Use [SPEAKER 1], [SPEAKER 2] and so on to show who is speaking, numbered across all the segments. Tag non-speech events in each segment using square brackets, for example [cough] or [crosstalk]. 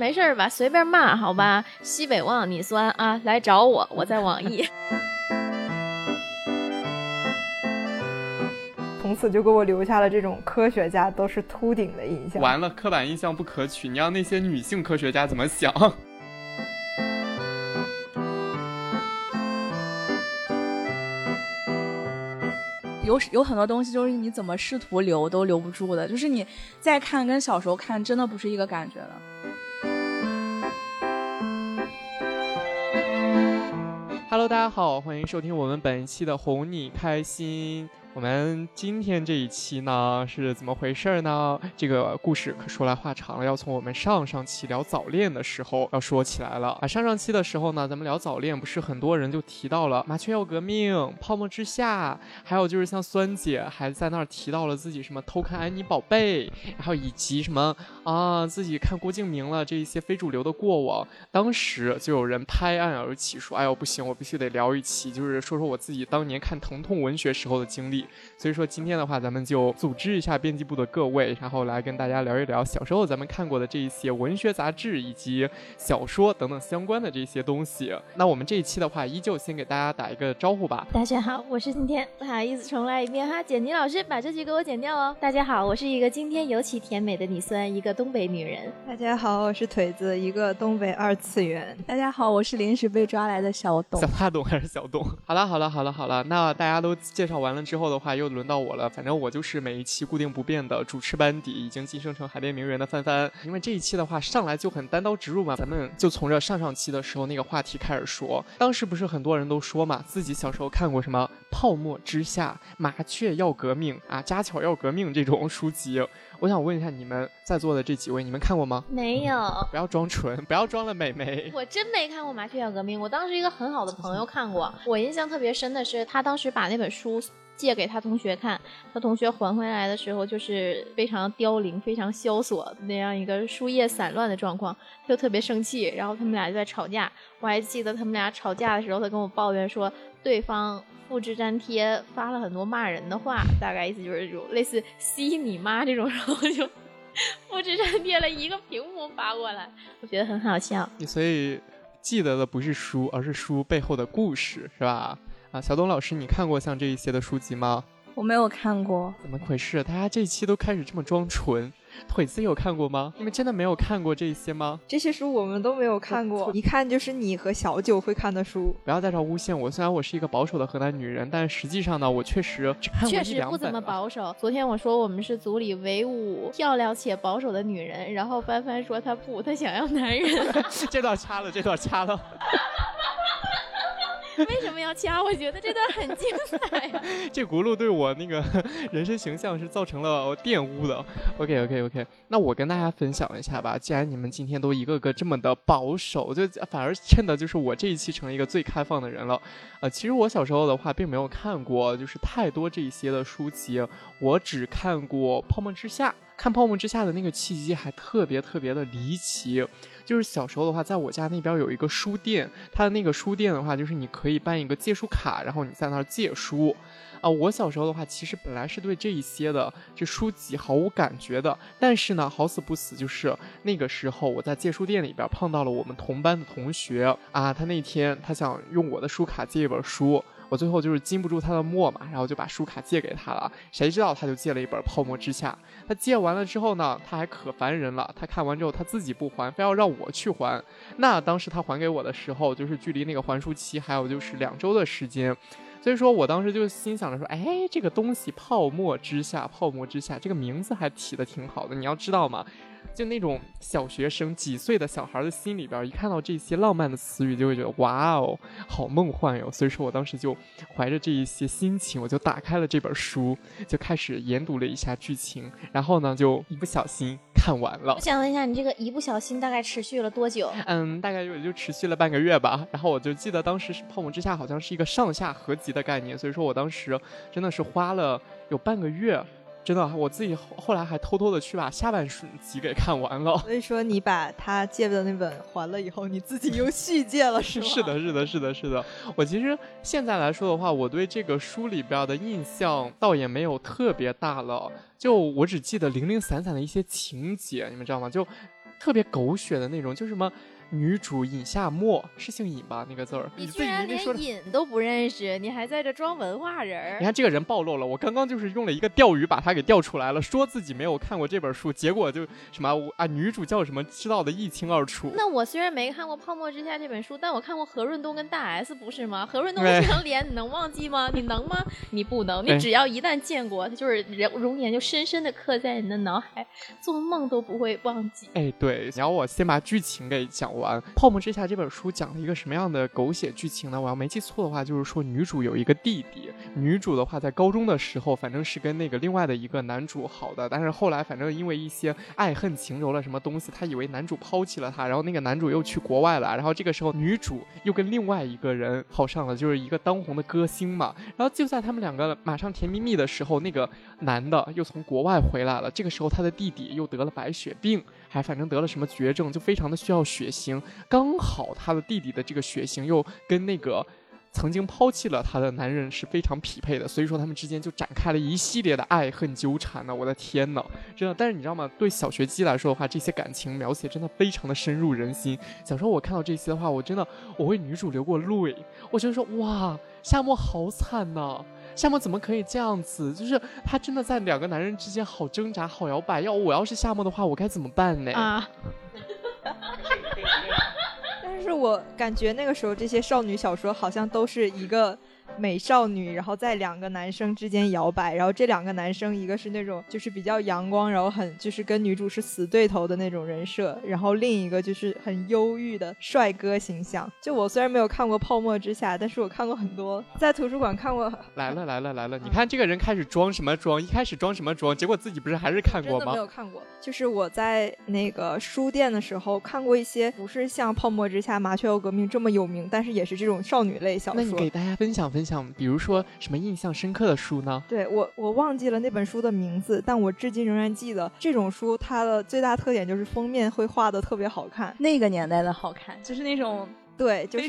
[SPEAKER 1] 没事儿吧，随便骂好吧。西北望你酸啊，来找我，我在网易。[laughs]
[SPEAKER 2] 从此就给我留下了这种科学家都是秃顶的印象。
[SPEAKER 3] 完了，刻板印象不可取，你让那些女性科学家怎么想？[laughs]
[SPEAKER 4] 有有很多东西就是你怎么试图留都留不住的，就是你再看跟小时候看真的不是一个感觉了。
[SPEAKER 3] Hello，大家好，欢迎收听我们本期的哄你开心。我们今天这一期呢是怎么回事呢？这个故事可说来话长了，要从我们上上期聊早恋的时候要说起来了啊。上上期的时候呢，咱们聊早恋，不是很多人就提到了《麻雀要革命》《泡沫之夏》，还有就是像酸姐还在那儿提到了自己什么偷看安妮宝贝，然后以及什么啊自己看郭敬明了这一些非主流的过往。当时就有人拍案而起说：“哎呦不行，我必须得聊一期，就是说说我自己当年看疼痛文学时候的经历。”所以说今天的话，咱们就组织一下编辑部的各位，然后来跟大家聊一聊小时候咱们看过的这一些文学杂志以及小说等等相关的这些东西。那我们这一期的话，依旧先给大家打一个招呼吧。
[SPEAKER 1] 大家好，我是今天不好意思重来一遍哈，简妮老师把这句给我剪掉哦。大家好，我是一个今天尤其甜美的你酸，一个东北女人。
[SPEAKER 2] 大家好，我是腿子，一个东北二次元。
[SPEAKER 4] 大家好，我是临时被抓来的小董。
[SPEAKER 3] 小大董还是小董？好了好了好了好了，那大家都介绍完了之后的话，又。轮到我了，反正我就是每一期固定不变的主持班底，已经晋升成海边名媛的帆帆。因为这一期的话上来就很单刀直入嘛，咱们就从这上上期的时候那个话题开始说。当时不是很多人都说嘛，自己小时候看过什么《泡沫之夏》《麻雀要革命》啊，《家巧要革命》这种书籍。我想问一下你们在座的这几位，你们看过吗？
[SPEAKER 1] 没有。
[SPEAKER 3] 不要装纯，不要装了，美眉。
[SPEAKER 1] 我真没看过《麻雀要革命》，我当时一个很好的朋友看过。我印象特别深的是，他当时把那本书。借给他同学看，他同学还回来的时候就是非常凋零、非常萧索那样一个书页散乱的状况，他就特别生气，然后他们俩就在吵架。我还记得他们俩吵架的时候，他跟我抱怨说对方复制粘贴发了很多骂人的话，大概意思就是这种类似“吸你妈”这种，然后就复制粘贴了一个屏幕发过来，我觉得很好笑。
[SPEAKER 3] 所以记得的不是书，而是书背后的故事，是吧？啊，小董老师，你看过像这一些的书籍吗？
[SPEAKER 4] 我没有看过，
[SPEAKER 3] 怎么回事？大家这一期都开始这么装纯。腿子有看过吗？你们真的没有看过这些吗？
[SPEAKER 2] 这些书我们都没有看过，一看就是你和小九会看的书。
[SPEAKER 3] 不要在这诬陷我，虽然我是一个保守的河南女人，但实际上呢，我确实
[SPEAKER 1] 确实不怎么保守。昨天我说我们是组里唯五漂亮且保守的女人，然后帆帆说她不，她想要男人。[laughs]
[SPEAKER 3] 这段掐了，这段掐了。[laughs]
[SPEAKER 1] 为什么要掐？我觉得这段很精彩。[laughs]
[SPEAKER 3] 这轱辘对我那个 [laughs] 人生形象是造成了玷污的。OK OK OK，那我跟大家分享一下吧。既然你们今天都一个个这么的保守，就反而衬的就是我这一期成了一个最开放的人了。呃，其实我小时候的话并没有看过，就是太多这一些的书籍，我只看过《泡沫之夏》。看《泡沫之夏》的那个契机还特别特别的离奇。就是小时候的话，在我家那边有一个书店，它的那个书店的话，就是你可以办一个借书卡，然后你在那儿借书。啊，我小时候的话，其实本来是对这一些的这书籍毫无感觉的，但是呢，好死不死，就是那个时候我在借书店里边碰到了我们同班的同学啊，他那天他想用我的书卡借一本书。我最后就是禁不住他的墨嘛，然后就把书卡借给他了。谁知道他就借了一本《泡沫之夏》。他借完了之后呢，他还可烦人了。他看完之后他自己不还，非要让我去还。那当时他还给我的时候，就是距离那个还书期还有就是两周的时间。所以说我当时就心想着说，哎，这个东西《泡沫之夏》，《泡沫之夏》这个名字还起的挺好的。你要知道嘛。就那种小学生几岁的小孩的心里边，一看到这些浪漫的词语，就会觉得哇哦，好梦幻哟。所以说我当时就怀着这一些心情，我就打开了这本书，就开始研读了一下剧情，然后呢，就一不小心看完了。
[SPEAKER 1] 我想问一下，你这个一不小心大概持续了多久？
[SPEAKER 3] 嗯，大概就也就持续了半个月吧。然后我就记得当时是《泡沫之夏》，好像是一个上下合集的概念，所以说我当时真的是花了有半个月。真的，我自己后来还偷偷的去把下半集给看完了。
[SPEAKER 2] 所以说，你把他借的那本还了以后，你自己又续借了，[laughs] 是吗？
[SPEAKER 3] 是的，是的，是的，是的。我其实现在来说的话，我对这个书里边的印象倒也没有特别大了，就我只记得零零散散的一些情节，你们知道吗？就。特别狗血的那种，就什么。女主尹夏沫是姓尹吧？那个字儿，
[SPEAKER 1] 你
[SPEAKER 3] 自己
[SPEAKER 1] 居然连。尹都不认识，你还在这装文化人儿。
[SPEAKER 3] 你看这个人暴露了，我刚刚就是用了一个钓鱼把他给钓出来了，说自己没有看过这本书，结果就什么啊女主叫什么知道的一清二楚。
[SPEAKER 1] 那我虽然没看过《泡沫之夏》这本书，但我看过何润东跟大 S，不是吗？何润东
[SPEAKER 3] 对
[SPEAKER 1] 那张脸，你能忘记吗？你能吗？[laughs] 你不能。
[SPEAKER 3] 哎
[SPEAKER 1] 你只要一旦见过，他就是人容颜就深深的刻在你的脑海，做梦都不会忘记。
[SPEAKER 3] 哎，对，你要我先把剧情给讲完，《泡沫之夏》这本书讲了一个什么样的狗血剧情呢？我要没记错的话，就是说女主有一个弟弟，女主的话在高中的时候，反正是跟那个另外的一个男主好的，但是后来反正因为一些爱恨情仇了什么东西，她以为男主抛弃了她，然后那个男主又去国外了，然后这个时候女主又跟另外一个人好上了，就是一个当红的歌星嘛，然后就在他们两个马上甜蜜蜜的时候，那个男的又从国外回来了，这个时候他的弟弟又得了白血病，还反正得了什么绝症，就非常的需要血型。刚好他的弟弟的这个血型又跟那个曾经抛弃了他的男人是非常匹配的，所以说他们之间就展开了一系列的爱恨纠缠呢。我的天呐，真的！但是你知道吗？对小学鸡来说的话，这些感情描写真的非常的深入人心。小时候我看到这些的话，我真的我为女主流过泪，我觉得说哇，夏沫好惨呐、夏沫怎么可以这样子？就是她真的在两个男人之间好挣扎、好摇摆。要我要是夏沫的话，我该怎么办呢？
[SPEAKER 1] 啊，[laughs]
[SPEAKER 2] 但是我感觉那个时候这些少女小说好像都是一个美少女，然后在两个男生之间摇摆，然后这两个男生一个是那种就是比较阳光，然后很就是跟女主是死对头的那种人设，然后另一个就是很忧郁的帅哥形象。就我虽然没有看过《泡沫之夏》，但是我看过很多，在图书馆看过。
[SPEAKER 3] 来了来了来了！你看这个人开始装什么装？一开始装什么装？结果自己不是还是看过吗
[SPEAKER 2] 没？有看过，就是我在那个书店的时候看过一些，不是像《泡沫之夏》《麻雀要革命》这么有名，但是也是这种少女类小说。
[SPEAKER 3] 那你给大家分享分享，比如说什么印象深刻的书呢？
[SPEAKER 2] 对我，我忘记了那本书的名字，但我至今仍然记得这种书，它的最大特点就是封面会画的特别好看。
[SPEAKER 4] 那个年代的好看，就是那种
[SPEAKER 2] 对，就是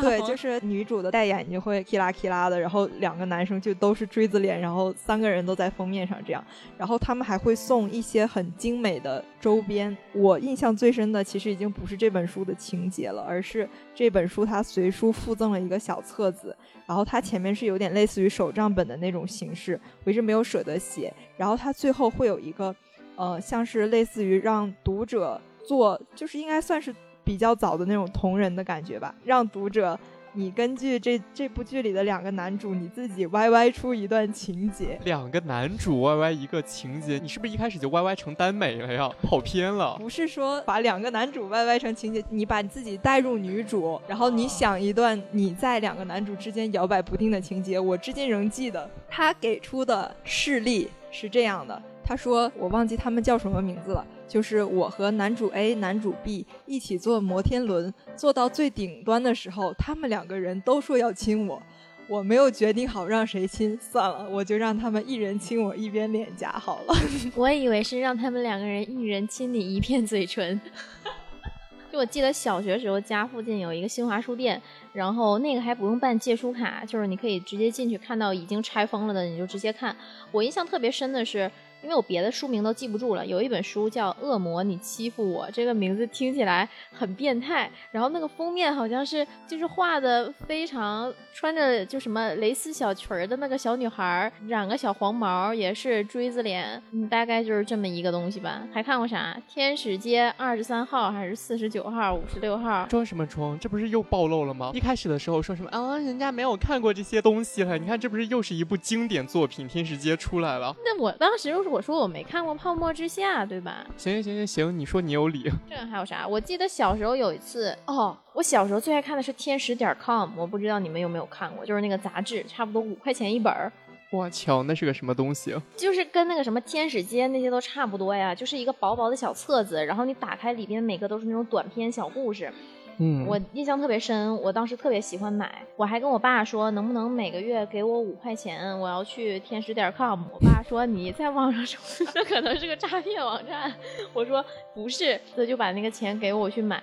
[SPEAKER 2] 对，就是 [laughs] 女主的戴眼镜会 k 啦 k 啦的，然后两个男生就都是锥子脸，然后三个人都在封面上这样，然后他们还会送一些很精美的周边。我印象最深的其实已经不是这本书的情节了，而是这本书它随书附赠了一个小册子，然后它前面是有点类似于手账本的那种形式，我一直没有舍得写，然后它最后会有一个呃，像是类似于让读者做，就是应该算是比较早的那种同人的感觉吧，让读者你根据这这部剧里的两个男主，你自己 YY 出一段情节。
[SPEAKER 3] 两个男主 YY 一个情节，你是不是一开始就 YY 成耽美了呀？跑偏了。
[SPEAKER 2] 不是说把两个男主 YY 成情节，你把你自己带入女主，然后你想一段你在两个男主之间摇摆不定的情节。我至今仍记得他给出的事例是这样的，他说我忘记他们叫什么名字了，就是我和男主 A、男主 B 一起坐摩天轮，坐到最顶端的时候，他们两个人都说要亲我。我没有决定好让谁亲，算了，我就让他们一人亲我一边脸颊好了。[laughs]
[SPEAKER 1] 我以为是让他们两个人一人亲你一片嘴唇。[laughs] 就我记得小学时候家附近有一个新华书店，然后那个还不用办借书卡，就是你可以直接进去看到已经拆封了的你就直接看。我印象特别深的是，因为我别的书名都记不住了，有一本书叫《恶魔你欺负我》，这个名字听起来很变态，然后那个封面好像是就是画的非常穿着就什么蕾丝小裙儿的那个小女孩儿，染个小黄毛，也是锥子脸，嗯，大概就是这么一个东西吧。还看过啥？天使街二十三号还是四十九号、五十六号？
[SPEAKER 3] 装什么装？这不是又暴露了吗？一开始的时候说什么啊，人家没有看过这些东西了。你看，这不是又是一部经典作品《天使街》出来了。
[SPEAKER 1] 那我当时我说我没看过《泡沫之夏》，对吧？
[SPEAKER 3] 行行行行行，你说你有理。[laughs]
[SPEAKER 1] 这个还有啥？我记得小时候有一次，哦，我小时候最爱看的是天使点 com，我不知道你们有没有看过，就是那个杂志，差不多五块钱一本儿，
[SPEAKER 3] 我操，那是个什么东西？
[SPEAKER 1] 就是跟那个什么天使街那些都差不多呀，就是一个薄薄的小册子，然后你打开里边每个都是那种短篇小故事。
[SPEAKER 3] 嗯，
[SPEAKER 1] 我印象特别深，我当时特别喜欢买，我还跟我爸说，能不能每个月给我五块钱，我要去天使点 com。我爸说你在网上说这可能是个诈骗网站，我说不是，他就把那个钱给我去买。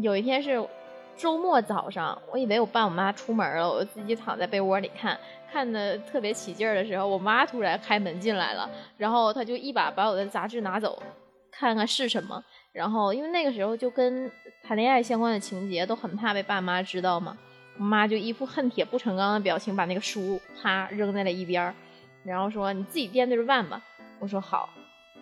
[SPEAKER 1] 有一天是周末早上，我以为我爸我妈出门了，我自己躺在被窝里看，看的特别起劲儿的时候，我妈突然开门进来了，然后她就一把把我的杂志拿走，看看是什么。然后因为那个时候就跟谈恋爱相关的情节都很怕被爸妈知道嘛，我妈就一副恨铁不成钢的表情，把那个书啪扔在了一边儿，然后说你自己掂对着办吧。我说好，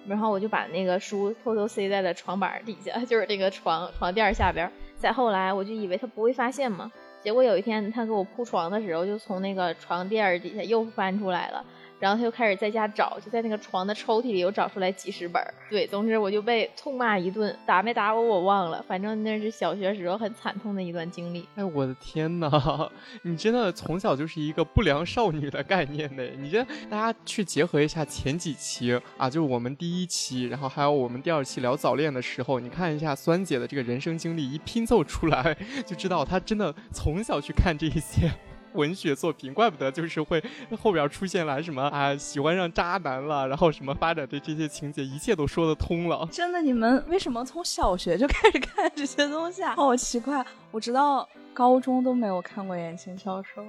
[SPEAKER 1] 然后我就把那个书偷偷塞在了床板底下，[laughs] 就是那个床床垫下边。再后来我就以为他不会发现嘛，结果有一天他给我铺床的时候，就从那个床垫底下又翻出来了。然后他又开始在家找，就在那个床的抽屉里又找出来几十本。对，总之我就被痛骂一顿，打没打我我忘了，反正那是小学时候很惨痛的一段经历。
[SPEAKER 3] 哎，我的天哪，[laughs] 你真的从小就是一个不良少女的概念呢！你这大家去结合一下前几期啊，就是我们第一期，然后还有我们第二期聊早恋的时候，你看一下酸姐的这个人生经历一拼凑出来，[laughs] 就知道她真的从小去看这一些。文学作品，怪不得就是会后边出现来什么啊，喜欢上渣男了，然后什么发展的这些情节，一切都说得通了。
[SPEAKER 4] 真的，你们为什么从小学就开始看这些东西啊？[laughs] 好奇怪，我直到高中都没有看过言情小说，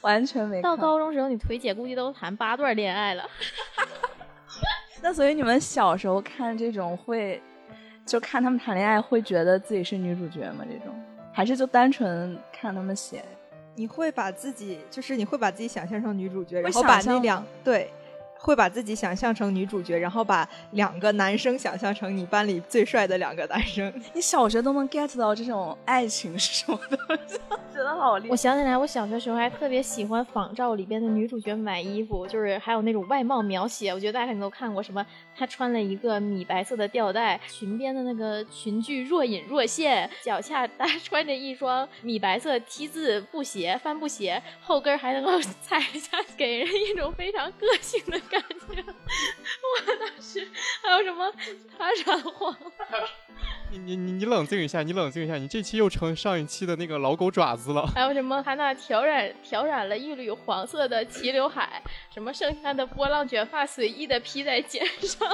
[SPEAKER 4] 完全没。
[SPEAKER 1] 到高中时候，你腿姐估计都谈八段恋爱了。[laughs]
[SPEAKER 4] 那所以你们小时候看这种会，就看他们谈恋爱，会觉得自己是女主角吗？这种还是就单纯看他们写？
[SPEAKER 2] 你会把自己，就是你会把自己想象成女主角，然后把那两对。会把自己想象成女主角，然后把两个男生想象成你班里最帅的两个男生。[laughs]
[SPEAKER 4] 你小学都能 get 到这种爱情是什么东西，[laughs] 觉得好厉害。
[SPEAKER 1] 我想起来，我小学时候还特别喜欢仿照里边的女主角买衣服，就是还有那种外貌描写。我觉得大家肯定都看过，什么她穿了一个米白色的吊带，裙边的那个裙裾若隐若现，脚下搭穿着一双米白色 T 字布鞋，帆布鞋，后跟还能够 [laughs] 踩一下，给人一种非常个性的。感觉，我当时还有什么他染黄？[laughs]
[SPEAKER 3] 你你你你冷静一下，你冷静一下，你这期又成上一期的那个老狗爪子了。
[SPEAKER 1] 还有什么他那挑染挑染了一缕黄色的齐刘海，什么剩下的波浪卷发随意的披在肩上。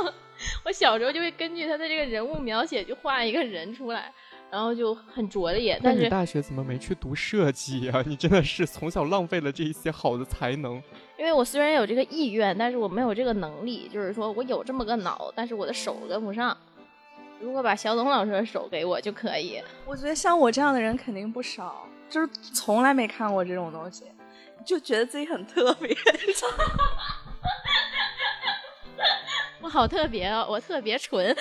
[SPEAKER 1] 我小时候就会根据他的这个人物描写，就画一个人出来。然后就很拙劣，但是
[SPEAKER 3] 你大学怎么没去读设计呀？你真的是从小浪费了这一些好的才能。
[SPEAKER 1] 因为我虽然有这个意愿，但是我没有这个能力。就是说我有这么个脑，但是我的手跟不上。如果把小董老师的手给我就可以。
[SPEAKER 4] 我觉得像我这样的人肯定不少，就是从来没看过这种东西，就觉得自己很特别。[laughs]
[SPEAKER 1] 我好特别哦，我特别纯。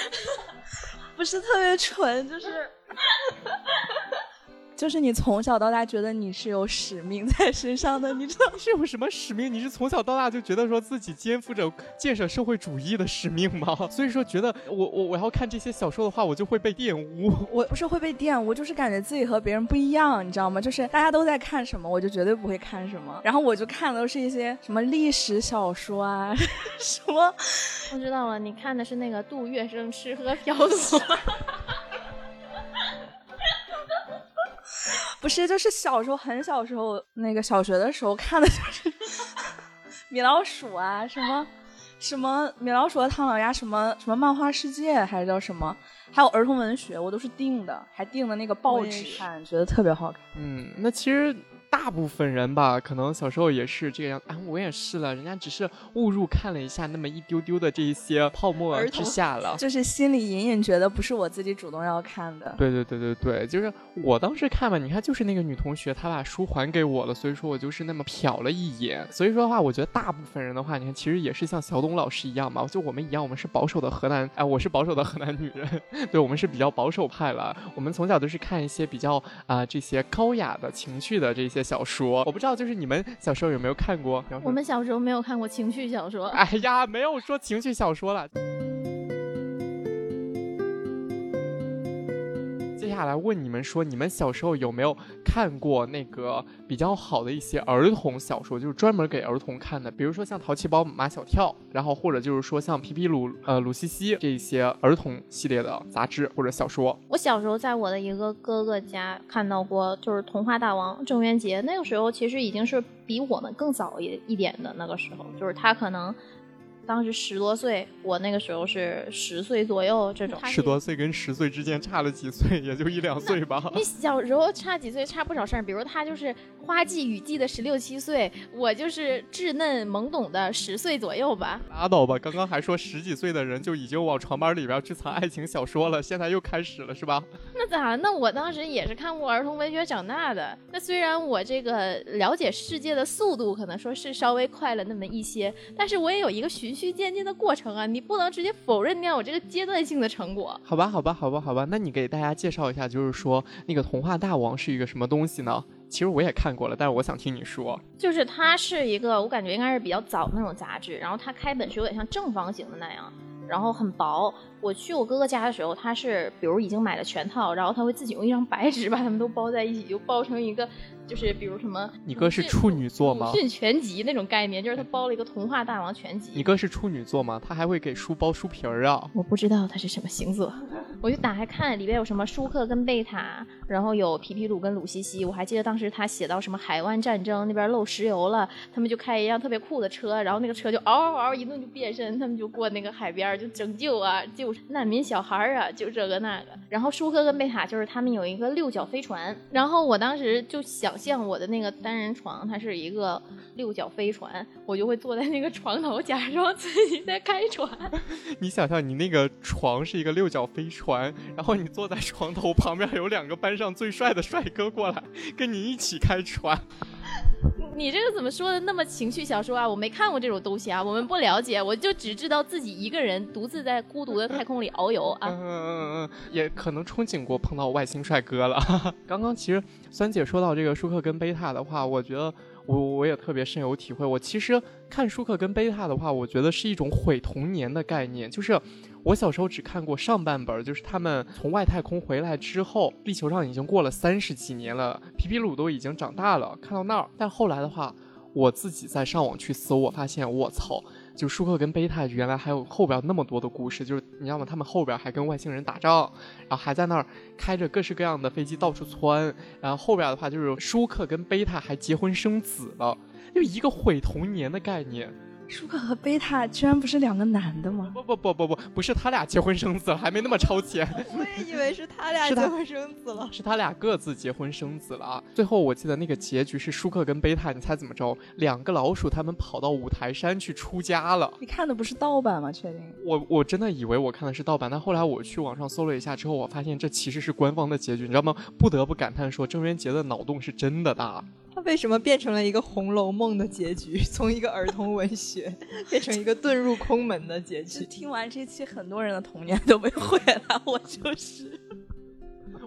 [SPEAKER 4] 不是特别纯，就是，[laughs] 就是你从小到大觉得你是有使命在身上的，你知道
[SPEAKER 3] 是有什么使命？你是从小到大就觉得说自己肩负着建设社会主义的使命吗？[laughs] 所以说觉得我我我要看这些小说的话，我就会被玷污。
[SPEAKER 4] 我不是会被玷污，就是感觉自己和别人不一样，你知道吗？就是大家都在看什么，我就绝对不会看什么。然后我就看的都是一些什么历史小说啊，[laughs] 什么。
[SPEAKER 1] 我知道了，你看的是那个杜月笙吃喝嫖赌，[laughs]
[SPEAKER 4] 不是，就是小时候很小时候那个小学的时候看的就是 [laughs] 米老鼠啊，什么什么米老鼠和唐老鸭，什么什么漫画世界还是叫什么，还有儿童文学，我都是订的，还订的那个报纸看，觉得特别好看。
[SPEAKER 3] 嗯，那其实。大部分人吧，可能小时候也是这样啊，我也是了。人家只是误入看了一下那么一丢丢的这一些泡沫之下了，
[SPEAKER 4] 就是心里隐隐觉得不是我自己主动要看的。
[SPEAKER 3] 对对对对对，就是我当时看吧，你看就是那个女同学她把书还给我了，所以说我就是那么瞟了一眼。所以说的话，我觉得大部分人的话，你看其实也是像小董老师一样嘛，就我们一样，我们是保守的河南，哎，我是保守的河南女人，[laughs] 对我们是比较保守派了。我们从小都是看一些比较啊这些高雅的情趣的这些。小说我不知道，就是你们小时候有没有看过？
[SPEAKER 1] 我们小时候没有看过情绪小说。
[SPEAKER 3] 哎呀，没有说情绪小说了。接下来问你们说，你们小时候有没有看过那个比较好的一些儿童小说，就是专门给儿童看的，比如说像《淘气包马小跳》，然后或者就是说像《皮皮鲁呃鲁西西》这些儿童系列的杂志或者小说。
[SPEAKER 1] 我小时候在我的一个哥哥家看到过，就是《童话大王》郑渊洁，那个时候其实已经是比我们更早一一点的那个时候，就是他可能。当时十多岁，我那个时候是十岁左右这种。
[SPEAKER 3] 十多岁跟十岁之间差了几岁，也就一两岁吧。
[SPEAKER 1] 你 [laughs] 小时候差几岁，差不少事儿。比如他就是花季雨季的十六七岁，我就是稚嫩懵懂的十岁左右吧。
[SPEAKER 3] 拉倒吧，刚刚还说十几岁的人就已经往床板里边去藏爱情小说了，现在又开始了是吧？
[SPEAKER 1] 那咋？那我当时也是看过儿童文学长大的。那虽然我这个了解世界的速度可能说是稍微快了那么一些，但是我也有一个循序渐进的过程啊，你不能直接否认掉我这个阶段性的成果。
[SPEAKER 3] 好吧，好吧，好吧，好吧，那你给大家介绍一下，就是说那个童话大王是一个什么东西呢？其实我也看过了，但是我想听你说。
[SPEAKER 1] 就是它是一个，我感觉应该是比较早那种杂志，然后它开本是有点像正方形的那样，然后很薄。我去我哥哥家的时候，他是比如已经买了全套，然后他会自己用一张白纸把他们都包在一起，就包成一个，就是比如什么。
[SPEAKER 3] 你哥是处女座吗？
[SPEAKER 1] 鲁迅全集那种概念，就是他包了一个童话大王全集。
[SPEAKER 3] 你哥是处女座吗？他还会给书包书皮儿啊？
[SPEAKER 1] 我不知道他是什么星座，我就打开看里边有什么舒克跟贝塔，然后有皮皮鲁跟鲁西西。我还记得当时他写到什么海湾战争那边漏石油了，他们就开一辆特别酷的车，然后那个车就嗷嗷嗷一顿就变身，他们就过那个海边就拯救啊救难民小孩。儿啊，就这个那个，然后舒克跟贝塔就是他们有一个六角飞船，然后我当时就想象我的那个单人床，它是一个六角飞船，我就会坐在那个床头，假装自己在开船。[laughs]
[SPEAKER 3] 你想象你那个床是一个六角飞船，然后你坐在床头旁边有两个班上最帅的帅哥过来跟你一起开船。[laughs]
[SPEAKER 1] 你这个怎么说的那么情绪小说啊？我没看过这种东西啊，我们不了解，我就只知道自己一个人独自在孤独的太空里遨游啊。
[SPEAKER 3] 嗯嗯嗯，也可能憧憬过碰到外星帅哥了。刚刚其实酸姐说到这个舒克跟贝塔的话，我觉得我我也特别深有体会。我其实看舒克跟贝塔的话，我觉得是一种毁童年的概念，就是。我小时候只看过上半本，就是他们从外太空回来之后，地球上已经过了三十几年了，皮皮鲁都已经长大了，看到那儿。但后来的话，我自己在上网去搜，我发现我操，就舒克跟贝塔原来还有后边那么多的故事，就是你知道吗？他们后边还跟外星人打仗，然后还在那儿开着各式各样的飞机到处窜，然后后边的话就是舒克跟贝塔还结婚生子了，就一个毁童年的概念。
[SPEAKER 4] 舒克和贝塔居然不是两个男的吗？
[SPEAKER 3] 不不不不不，不是他俩结婚生子了，还没那么超前。[laughs]
[SPEAKER 2] 我也以为是他俩结婚生子了，
[SPEAKER 3] 是他俩各自结婚生子了啊！最后我记得那个结局是舒克跟贝塔，你猜怎么着？两个老鼠他们跑到五台山去出家了。
[SPEAKER 4] 你看的不是盗版吗？确定？
[SPEAKER 3] 我我真的以为我看的是盗版，但后来我去网上搜了一下之后，我发现这其实是官方的结局，你知道吗？不得不感叹说，郑渊洁的脑洞是真的大。
[SPEAKER 2] 他 [laughs] 为什么变成了一个《红楼梦》的结局？[laughs] 从一个儿童文学 [laughs] 变成一个遁入空门的结局？
[SPEAKER 4] 听完这期，很多人的童年都被毁了，我就是。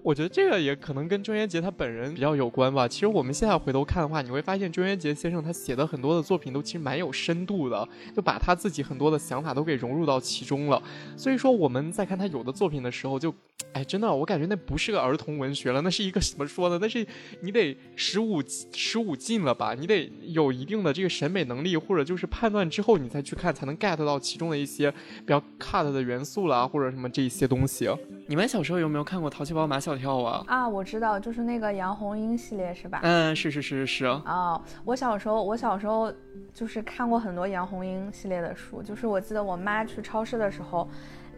[SPEAKER 3] 我觉得这个也可能跟郑渊洁他本人比较有关吧。其实我们现在回头看的话，你会发现郑渊洁先生他写的很多的作品都其实蛮有深度的，就把他自己很多的想法都给融入到其中了。所以说我们在看他有的作品的时候，就，哎，真的，我感觉那不是个儿童文学了，那是一个 [laughs] 怎么说呢？那是你得十五十五进了吧？你得有一定的这个审美能力，或者就是判断之后你再去看，才能 get 到其中的一些比较 cut 的元素啦，或者什么这一些东西。你们小时候有没有看过《淘气包马小》？跳啊
[SPEAKER 4] 啊！我知道，就是那个杨红樱系列是吧？
[SPEAKER 3] 嗯，是是是是是。
[SPEAKER 4] 哦，我小时候，我小时候就是看过很多杨红樱系列的书，就是我记得我妈去超市的时候。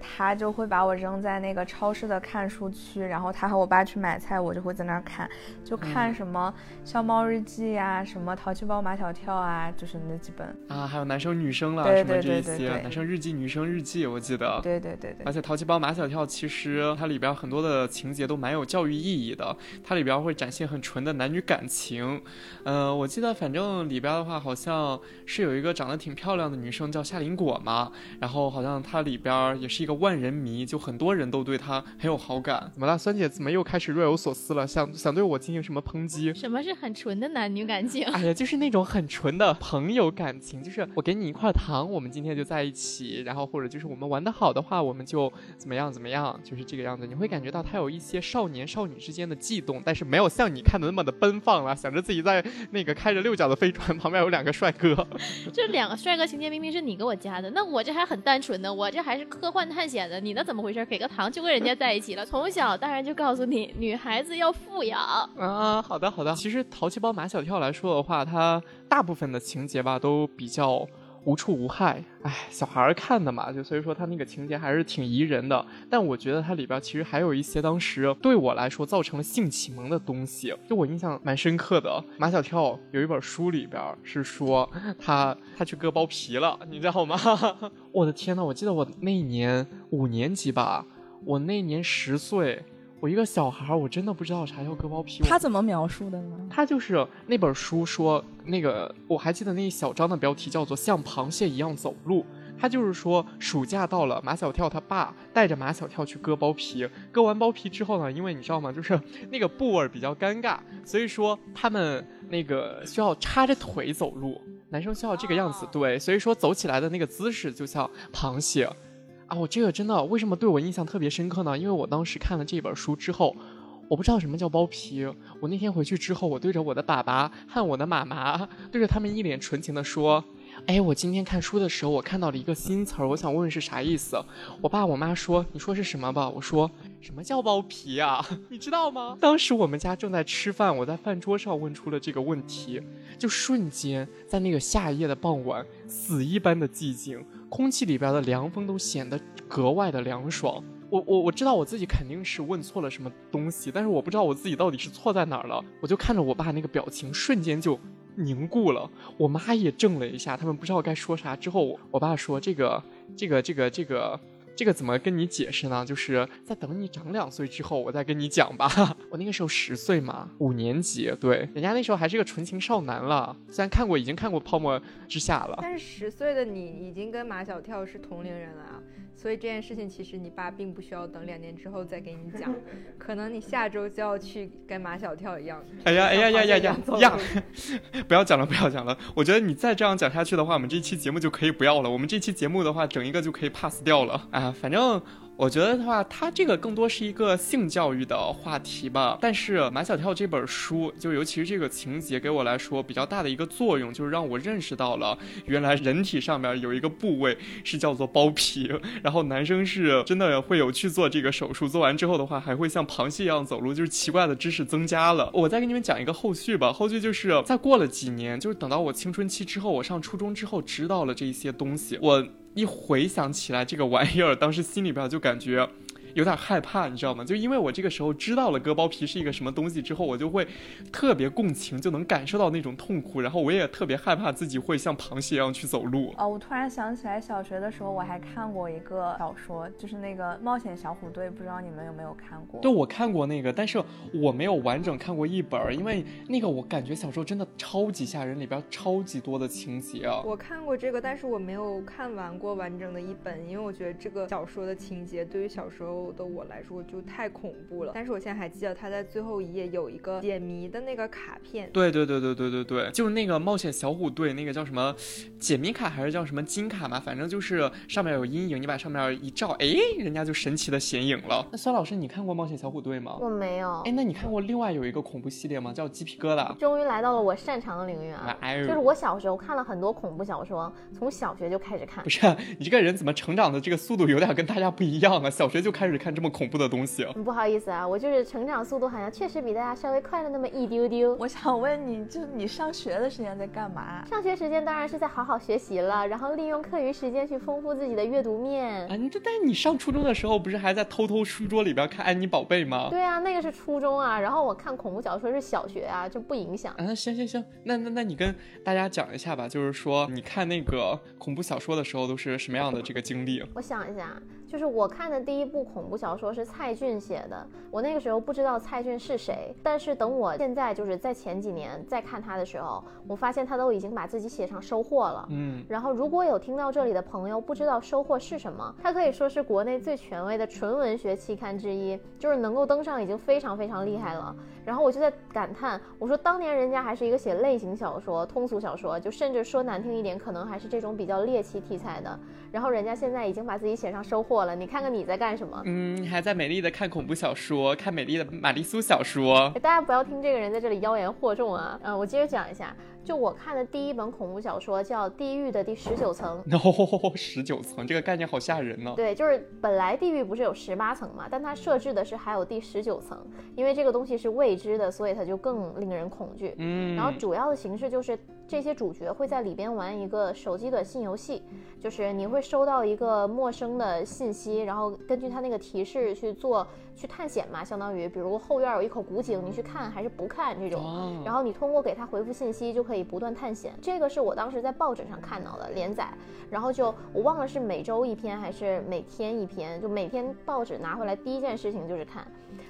[SPEAKER 4] 他就会把我扔在那个超市的看书区，然后他和我爸去买菜，我就会在那儿看，就看什么《笑猫日记》呀，什么《淘气包马小跳》啊，就是那几本
[SPEAKER 3] 啊，还有男生女生了，
[SPEAKER 4] 什
[SPEAKER 3] 么这些，男生日记、女生日记，我记得。
[SPEAKER 4] 对对对对。
[SPEAKER 3] 而且《淘气包马小跳》其实它里边很多的情节都蛮有教育意义的，它里边会展现很纯的男女感情。嗯，我记得反正里边的话，好像是有一个长得挺漂亮的女生叫夏林果嘛，然后好像它里边也是一个。万人迷，就很多人都对他很有好感。怎么了，酸姐？怎么又开始若有所思了？想想对我进行什么抨击？
[SPEAKER 1] 什么是很纯的男女感情？[laughs]
[SPEAKER 3] 哎呀，就是那种很纯的朋友感情，就是我给你一块糖，我们今天就在一起，然后或者就是我们玩的好的话，我们就怎么样怎么样，就是这个样子。你会感觉到他有一些少年少女之间的悸动，但是没有像你看的那么的奔放了。想着自己在那个开着六角的飞船旁边有两个帅哥，[laughs]
[SPEAKER 1] 这两个帅哥情节明明是你给我加的，那我这还很单纯呢，我这还是科幻探。险的，你那怎么回事？给个糖就跟人家在一起了？从小大人就告诉你，女孩子要富养
[SPEAKER 3] 啊。好的，好的。其实淘气包马小跳来说的话，它大部分的情节吧都比较无处无害，哎，小孩儿看的嘛，就所以说他那个情节还是挺宜人的。但我觉得它里边其实还有一些当时对我来说造成了性启蒙的东西，就我印象蛮深刻的。马小跳有一本书里边是说他他去割包皮了，你知道吗？[laughs] 我的天呐，我记得我那一年五年级吧，我那年十岁。我一个小孩儿，我真的不知道啥叫割包皮。
[SPEAKER 4] 他怎么描述的呢？
[SPEAKER 3] 他就是那本书说那个，我还记得那一小章的标题叫做“像螃蟹一样走路”。他就是说暑假到了，马小跳他爸带着马小跳去割包皮。割完包皮之后呢，因为你知道吗，就是 [laughs] 那个部位比较尴尬，所以说他们那个需要叉着腿走路，男生需要这个样子，对，所以说走起来的那个姿势就像螃蟹。啊，我这个真的为什么对我印象特别深刻呢？因为我当时看了这本书之后，我不知道什么叫包皮。我那天回去之后，我对着我的爸爸和我的妈妈，对着他们一脸纯情的说：“哎，我今天看书的时候，我看到了一个新词儿，我想问问是啥意思。”我爸我妈说：“你说是什么吧？”我说：“什么叫包皮啊？[laughs] 你知道吗？”当时我们家正在吃饭，我在饭桌上问出了这个问题，就瞬间在那个夏夜的傍晚，死一般的寂静。空气里边的凉风都显得格外的凉爽。我我我知道我自己肯定是问错了什么东西，但是我不知道我自己到底是错在哪儿了。我就看着我爸那个表情，瞬间就凝固了。我妈也怔了一下，他们不知道该说啥。之后我爸说：“这个这个这个这个。”这个怎么跟你解释呢？就是在等你长两岁之后，我再跟你讲吧。[laughs] 我那个时候十岁嘛，五年级，对，人家那时候还是个纯情少男了。虽然看过，已经看过《泡沫之夏》了，
[SPEAKER 2] 但是十岁的你已经跟马小跳是同龄人了啊。所以这件事情其实你爸并不需要等两年之后再给你讲，[laughs] 可能你下周就要去跟马小跳一样。
[SPEAKER 3] 哎呀哎呀呀呀呀呀！[laughs] 不要讲了不要讲了，我觉得你再这样讲下去的话，我们这期节目就可以不要了。我们这期节目的话，整一个就可以 pass 掉了反正。我觉得的话，它这个更多是一个性教育的话题吧。但是马小跳这本书，就尤其是这个情节，给我来说比较大的一个作用，就是让我认识到了原来人体上面有一个部位是叫做包皮，然后男生是真的会有去做这个手术，做完之后的话还会像螃蟹一样走路，就是奇怪的知识增加了。我再给你们讲一个后续吧，后续就是再过了几年，就是等到我青春期之后，我上初中之后知道了这些东西，我。一回想起来这个玩意儿，当时心里边就感觉。有点害怕，你知道吗？就因为我这个时候知道了割包皮是一个什么东西之后，我就会特别共情，就能感受到那种痛苦。然后我也特别害怕自己会像螃蟹一样去走路。
[SPEAKER 4] 哦，我突然想起来，小学的时候我还看过一个小说，就是那个《冒险小虎队》，不知道你们有没有看过？
[SPEAKER 3] 对，我看过那个，但是我没有完整看过一本，因为那个我感觉小时候真的超级吓人，里边超级多的情节啊。
[SPEAKER 2] 我看过这个，但是我没有看完过完整的一本，因为我觉得这个小说的情节对于小时候。的我来说就太恐怖了，但是我现在还记得他在最后一页有一个解谜的那个卡片。
[SPEAKER 3] 对对对对对对对，就是那个冒险小虎队那个叫什么解谜卡还是叫什么金卡嘛，反正就是上面有阴影，你把上面一照，哎，人家就神奇的显影了。那孙老师，你看过冒险小虎队吗？
[SPEAKER 5] 我没有。
[SPEAKER 3] 哎，那你看过另外有一个恐怖系列吗？叫鸡皮疙瘩。
[SPEAKER 5] 终于来到了我擅长的领域啊！就是我小时候看了很多恐怖小说，从小学就开始看。
[SPEAKER 3] 不是你这个人怎么成长的这个速度有点跟大家不一样啊？小学就开始看这么恐怖的。东西，
[SPEAKER 5] 不好意思啊，我就是成长速度好像确实比大家稍微快了那么一丢丢。
[SPEAKER 4] 我想问你，就你上学的时间在干嘛？
[SPEAKER 5] 上学时间当然是在好好学习了，然后利用课余时间去丰富自己的阅读面。
[SPEAKER 3] 啊，你这但是你上初中的时候不是还在偷偷书桌里边看安妮宝贝吗？
[SPEAKER 5] 对啊，那个是初中啊，然后我看恐怖小说是小学啊，就不影响。
[SPEAKER 3] 啊，行行行，那那那你跟大家讲一下吧，就是说你看那个恐怖小说的时候都是什么样的这个经历？
[SPEAKER 5] 我想一下。就是我看的第一部恐怖小说是蔡骏写的，我那个时候不知道蔡骏是谁，但是等我现在就是在前几年再看他的时候，我发现他都已经把自己写成收获了。嗯，然后如果有听到这里的朋友不知道收获是什么，它可以说是国内最权威的纯文学期刊之一，就是能够登上已经非常非常厉害了。然后我就在感叹，我说当年人家还是一个写类型小说、通俗小说，就甚至说难听一点，可能还是这种比较猎奇题材的。然后人家现在已经把自己写上收获了，你看看你在干什么？
[SPEAKER 3] 嗯，还在美丽的看恐怖小说，看美丽的玛丽苏小说。
[SPEAKER 5] 大家不要听这个人在这里妖言惑众啊！嗯，我接着讲一下。就我看的第一本恐怖小说叫《地狱的第十九层》。[laughs]
[SPEAKER 3] 哦，十九层这个概念好吓人呢。
[SPEAKER 5] 对，就是本来地狱不是有十八层嘛，但它设置的是还有第十九层，因为这个东西是未知的，所以它就更令人恐惧。
[SPEAKER 3] 嗯，
[SPEAKER 5] 然后主要的形式就是这些主角会在里边玩一个手机短信游戏，就是你会收到一个陌生的信息，然后根据它那个提示去做去探险嘛，相当于比如后院有一口古井，你去看还是不看这种。
[SPEAKER 3] 哦
[SPEAKER 5] 然后你通过给他回复信息，就可以不断探险。这个是我当时在报纸上看到的连载，然后就我忘了是每周一篇还是每天一篇，就每天报纸拿回来第一件事情就是看。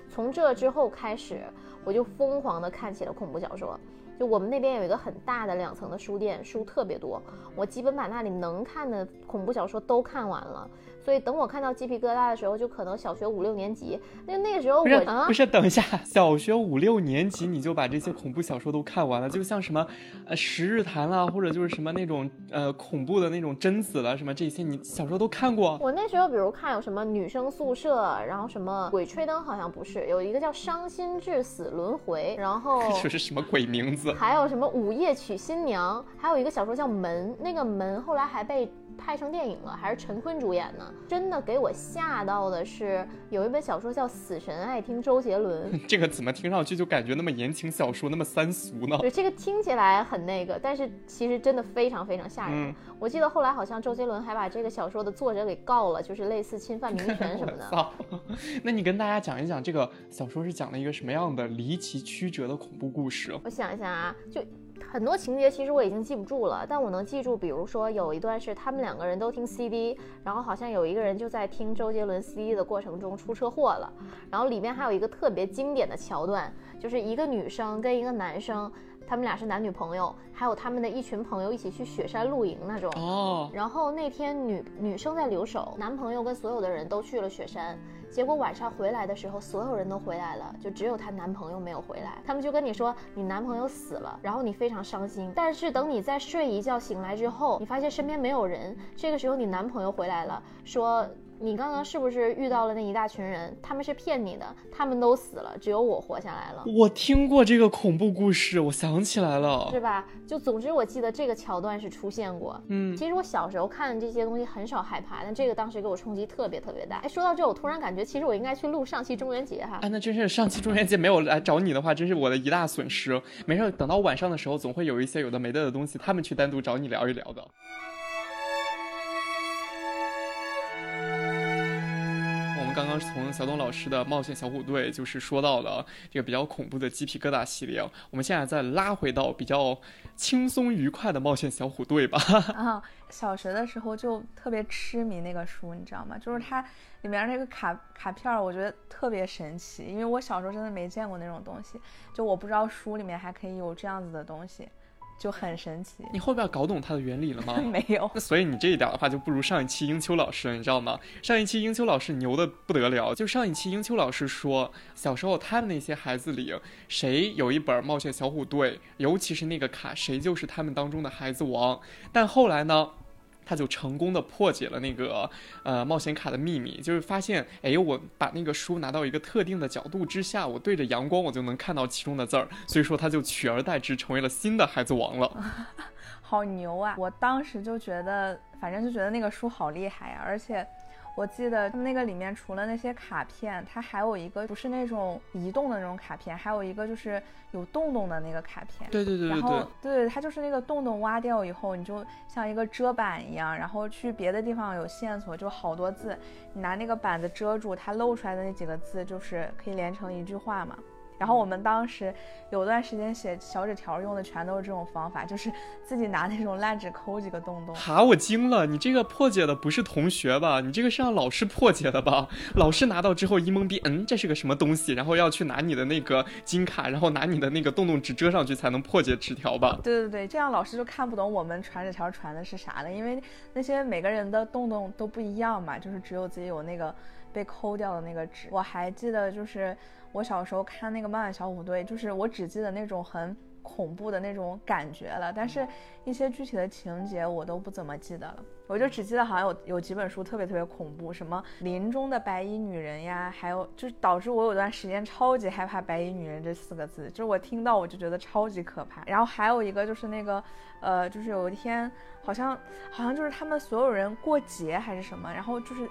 [SPEAKER 5] 从这之后开始，我就疯狂的看起了恐怖小说。就我们那边有一个很大的两层的书店，书特别多，我基本把那里能看的恐怖小说都看完了。所以等我看到鸡皮疙瘩的时候，就可能小学五六年级，那那个时候
[SPEAKER 3] 不是
[SPEAKER 5] 我啊
[SPEAKER 3] 不是，等一下，小学五六年级你就把这些恐怖小说都看完了，就像什么呃《十日谈》啦，或者就是什么那种呃恐怖的那种贞子啦，什么这些你小时候都看过。
[SPEAKER 5] 我那时候，比如看有什么女生宿舍，然后什么鬼吹灯，好像不是，有一个叫伤心致死轮回，然后 [laughs]
[SPEAKER 3] 这是什么鬼名字？
[SPEAKER 5] 还有什么午夜娶新娘，还有一个小说叫门，那个门后来还被拍成电影了，还是陈坤主演呢。真的给我吓到的是，有一本小说叫《死神爱听周杰伦》，[laughs]
[SPEAKER 3] 这个怎么听上去就感觉那么言情小说，那么三俗呢？
[SPEAKER 5] 对，这个听起来很那个，但是其实真的非常非常吓人。
[SPEAKER 3] 嗯
[SPEAKER 5] 我记得后来好像周杰伦还把这个小说的作者给告了，就是类似侵犯名权什么的。[laughs]
[SPEAKER 3] 那你跟大家讲一讲这个小说是讲了一个什么样的离奇曲折的恐怖故事？
[SPEAKER 5] 我想一下啊，就很多情节其实我已经记不住了，但我能记住，比如说有一段是他们两个人都听 CD，然后好像有一个人就在听周杰伦 CD 的过程中出车祸了，然后里面还有一个特别经典的桥段，就是一个女生跟一个男生，他们俩是男女朋友，还有他们的一群朋友一起去雪山露营那种。
[SPEAKER 3] 哦，
[SPEAKER 5] 然后那天女女生在留守，男朋友跟所有的人都去了雪山，结果晚上回来的时候，所有人都回来了，就只有她男朋友没有回来。他们就跟你说你男朋友死了，然后你非常伤心。但是等你再睡一觉醒来之后，你发现身边没有人，这个时候你男朋友回来了，说。你刚刚是不是遇到了那一大群人？他们是骗你的，他们都死了，只有我活下来了。
[SPEAKER 3] 我听过这个恐怖故事，我想起来了。
[SPEAKER 5] 是吧？就总之我记得这个桥段是出现过。
[SPEAKER 3] 嗯，
[SPEAKER 5] 其实我小时候看这些东西很少害怕，但这个当时给我冲击特别特别大。哎，说到这，我突然感觉其实我应该去录上期中元节哈。
[SPEAKER 3] 啊，那真是上期中元节没有来找你的话，真是我的一大损失。没事，等到晚上的时候，总会有一些有的没的的东西，他们去单独找你聊一聊的。从小董老师的冒险小虎队，就是说到了这个比较恐怖的鸡皮疙瘩系列。我们现在再拉回到比较轻松愉快的冒险小虎队吧。[laughs]
[SPEAKER 4] 啊，小学的时候就特别痴迷那个书，你知道吗？就是它里面那个卡卡片，我觉得特别神奇，因为我小时候真的没见过那种东西，就我不知道书里面还可以有这样子的东西，就很神奇。
[SPEAKER 3] 你后边搞懂它的原理了吗？[laughs]
[SPEAKER 4] 没有，
[SPEAKER 3] 那所以你这一点的话，就不如上一期英秋老师了，你知道吗？上一期英秋老师牛的不得了，就上一期英秋老师说，小时候他们那些孩子里，谁有一本冒险小虎队，尤其是那个卡，谁就是他们当中的孩子王。但后来呢？他就成功的破解了那个呃冒险卡的秘密，就是发现，哎，我把那个书拿到一个特定的角度之下，我对着阳光，我就能看到其中的字儿，所以说他就取而代之，成为了新的孩子王了。[laughs]
[SPEAKER 4] 好牛啊！我当时就觉得，反正就觉得那个书好厉害呀、而且。我记得他们那个里面除了那些卡片，它还有一个不是那种移动的那种卡片，还有一个就是有洞洞的那个卡片。
[SPEAKER 3] 对对对对
[SPEAKER 4] 然后，
[SPEAKER 3] 对
[SPEAKER 4] 它就是那个洞洞挖掉以后，你就像一个遮板一样，然后去别的地方有线索，就好多字，你拿那个板子遮住，它露出来的那几个字就是可以连成一句话嘛。然后我们当时有段时间写小纸条用的全都是这种方法，就是自己拿那种烂纸抠几个洞洞。
[SPEAKER 3] 哈，我惊了！你这个破解的不是同学吧？你这个是让老师破解的吧？老师拿到之后一懵逼，嗯，这是个什么东西？然后要去拿你的那个金卡，然后拿你的那个洞洞纸遮上去，才能破解纸条吧？
[SPEAKER 4] 对对对，这样老师就看不懂我们传纸条传的是啥了，因为那些每个人的洞洞都不一样嘛，就是只有自己有那个被抠掉的那个纸。我还记得，就是我小时候看那个《漫漫小虎队》，就是我只记得那种很恐怖的那种感觉了，但是一些具体的情节我都不怎么记得了，我就只记得好像有有几本书特别特别恐怖，什么林中的白衣女人呀，还有就导致我有段时间超级害怕白衣女人这四个字，就是我听到我就觉得超级可怕。然后还有一个就是那个，呃，就是有一天好像好像就是他们所有人过节还是什么，然后就是。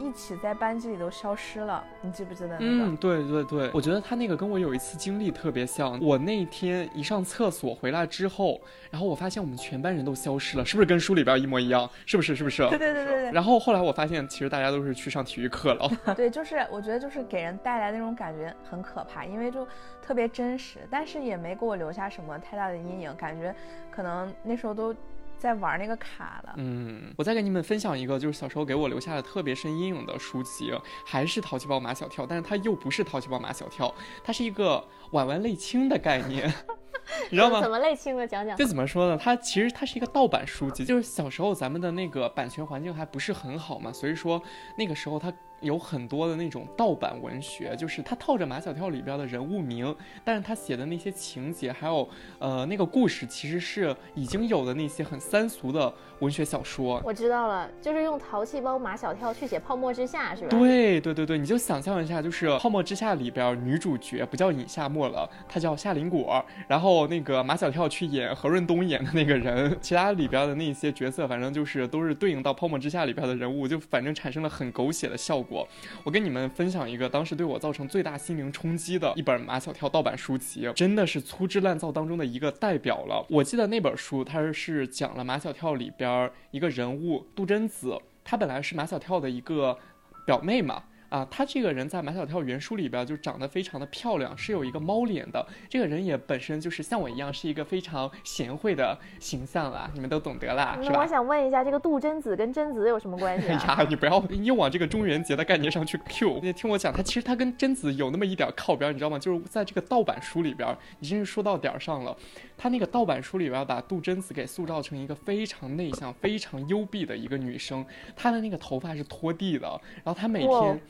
[SPEAKER 4] 一起在班级里都消失了，你记不记得那个？
[SPEAKER 3] 嗯，对对对，我觉得他那个跟我有一次经历特别像。我那天一上厕所回来之后，然后我发现我们全班人都消失了，是不是跟书里边一模一样？是不是？是不是？[laughs]
[SPEAKER 4] 对对对对对。
[SPEAKER 3] 然后后来我发现，其实大家都是去上体育课了。[laughs]
[SPEAKER 4] 对，就是我觉得就是给人带来那种感觉很可怕，因为就特别真实，但是也没给我留下什么太大的阴影，感觉可能那时候都。在玩那个卡了。
[SPEAKER 3] 嗯，我再给你们分享一个，就是小时候给我留下了特别深阴影的书籍，还是淘气包马小跳，但是它又不是淘气包马小跳，它是一个婉婉泪清的概念，[laughs] 你知道吗？
[SPEAKER 1] 怎么类清的？讲讲。
[SPEAKER 3] 这怎么说呢？它其实它是一个盗版书籍，就是小时候咱们的那个版权环境还不是很好嘛，所以说那个时候它。有很多的那种盗版文学，就是它套着马小跳里边的人物名，但是他写的那些情节，还有呃那个故事，其实是已经有的那些很三俗的文学小说。
[SPEAKER 1] 我知道了，就是用淘气包马小跳去写《泡沫之夏》，是吧？
[SPEAKER 3] 对对对对，你就想象一下，就是《泡沫之夏》里边女主角不叫尹夏沫了，她叫夏林果，然后那个马小跳去演何润东演的那个人，其他里边的那些角色，反正就是都是对应到《泡沫之夏》里边的人物，就反正产生了很狗血的效果。我跟你们分享一个当时对我造成最大心灵冲击的一本马小跳盗版书籍，真的是粗制滥造当中的一个代表了。我记得那本书，它是讲了马小跳里边一个人物杜真子，她本来是马小跳的一个表妹嘛。啊，他这个人在马小跳原书里边就长得非常的漂亮，是有一个猫脸的。这个人也本身就是像我一样，是一个非常贤惠的形象啦，你们都懂得啦，是吧？
[SPEAKER 1] 我想问一下，这个杜真子跟贞子有什么关系？[laughs]
[SPEAKER 3] 哎呀，你不要又往这个中元节的概念上去 Q。你听我讲，他其实他跟贞子有那么一点靠边，你知道吗？就是在这个盗版书里边，你真是说到点儿上了。他那个盗版书里边把杜真子给塑造成一个非常内向、非常幽闭的一个女生，她的那个头发是拖地的，然后她每天。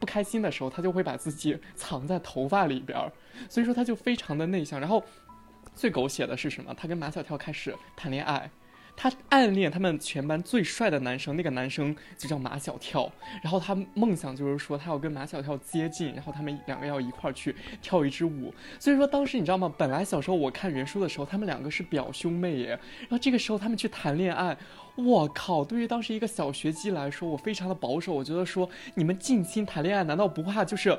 [SPEAKER 3] 不开心的时候，他就会把自己藏在头发里边儿，所以说他就非常的内向。然后最狗血的是什么？他跟马小跳开始谈恋爱。他暗恋他们全班最帅的男生，那个男生就叫马小跳。然后他梦想就是说他要跟马小跳接近，然后他们两个要一块儿去跳一支舞。所以说当时你知道吗？本来小时候我看原书的时候，他们两个是表兄妹耶。然后这个时候他们去谈恋爱，我靠！对于当时一个小学鸡来说，我非常的保守。我觉得说你们近亲谈恋爱，难道不怕就是？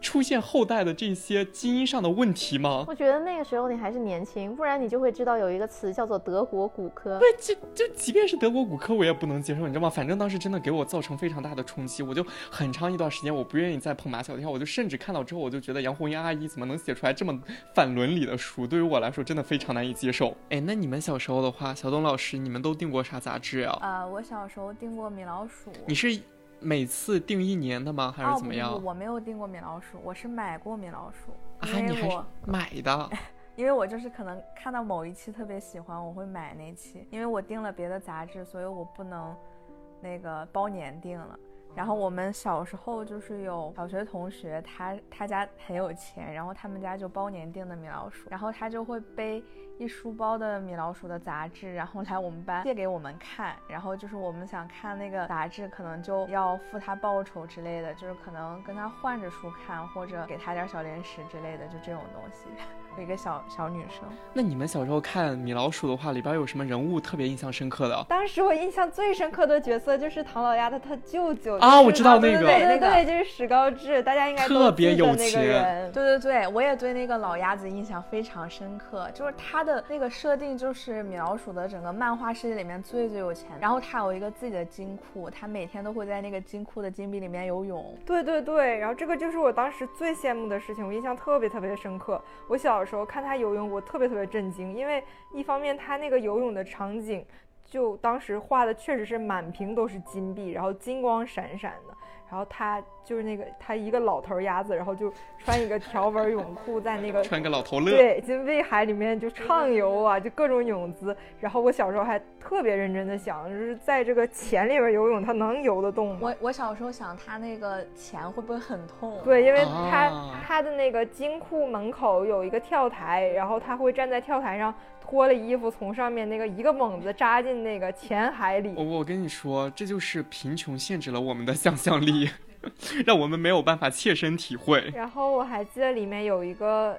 [SPEAKER 3] 出现后代的这些基因上的问题吗？
[SPEAKER 1] 我觉得那个时候你还是年轻，不然你就会知道有一个词叫做德国骨科。
[SPEAKER 3] 对，就就即便是德国骨科，我也不能接受，你知道吗？反正当时真的给我造成非常大的冲击，我就很长一段时间我不愿意再碰马小跳，我就甚至看到之后我就觉得杨红樱阿姨怎么能写出来这么反伦理的书？对于我来说真的非常难以接受。哎，那你们小时候的话，小东老师，你们都订过啥杂志啊？
[SPEAKER 4] 啊，我小时候订过米老鼠。
[SPEAKER 3] 你是？每次订一年的吗？还是怎么样？
[SPEAKER 4] 我没有订过米老鼠，我是买过米老鼠。
[SPEAKER 3] 啊，你还是买的？[laughs]
[SPEAKER 4] 因为我就是可能看到某一期特别喜欢，我会买那期。因为我订了别的杂志，所以我不能那个包年订了。然后我们小时候就是有小学同学，他他家很有钱，然后他们家就包年订的米老鼠，然后他就会背。一书包的米老鼠的杂志，然后来我们班借给我们看，然后就是我们想看那个杂志，可能就要付他报酬之类的，就是可能跟他换着书看，或者给他点小零食之类的，就这种东西。[laughs] 一个小小女生。
[SPEAKER 3] 那你们小时候看米老鼠的话，里边有什么人物特别印象深刻的？
[SPEAKER 2] 当时我印象最深刻的角色就是唐老鸭的他舅舅
[SPEAKER 3] 啊，我知道那个，
[SPEAKER 2] 对对对，就是史高治，大家应该
[SPEAKER 3] 特别有钱。
[SPEAKER 4] 对对对，我也对那个老鸭子印象非常深刻，就是他。的那个设定就是米老鼠的整个漫画世界里面最最有钱，然后他有一个自己的金库，他每天都会在那个金库的金币里面游泳。
[SPEAKER 2] 对对对，然后这个就是我当时最羡慕的事情，我印象特别特别深刻。我小时候看他游泳，我特别特别震惊，因为一方面他那个游泳的场景。就当时画的确实是满屏都是金币，然后金光闪闪的。然后他就是那个他一个老头鸭子，然后就穿一个条纹泳裤，在那个
[SPEAKER 3] 穿个老头乐，
[SPEAKER 2] 对金威海里面就畅游啊，就各种泳姿。然后我小时候还特别认真的想，就是在这个钱里边游泳，他能游得动吗？
[SPEAKER 4] 我我小时候想，他那个钱会不会很痛？
[SPEAKER 2] 对，因为他、
[SPEAKER 3] 啊
[SPEAKER 2] 他的那个金库门口有一个跳台，然后他会站在跳台上脱了衣服，从上面那个一个猛子扎进那个浅海里。
[SPEAKER 3] 我我跟你说，这就是贫穷限制了我们的想象力，[laughs] 让我们没有办法切身体会。
[SPEAKER 2] 然后我还记得里面有一个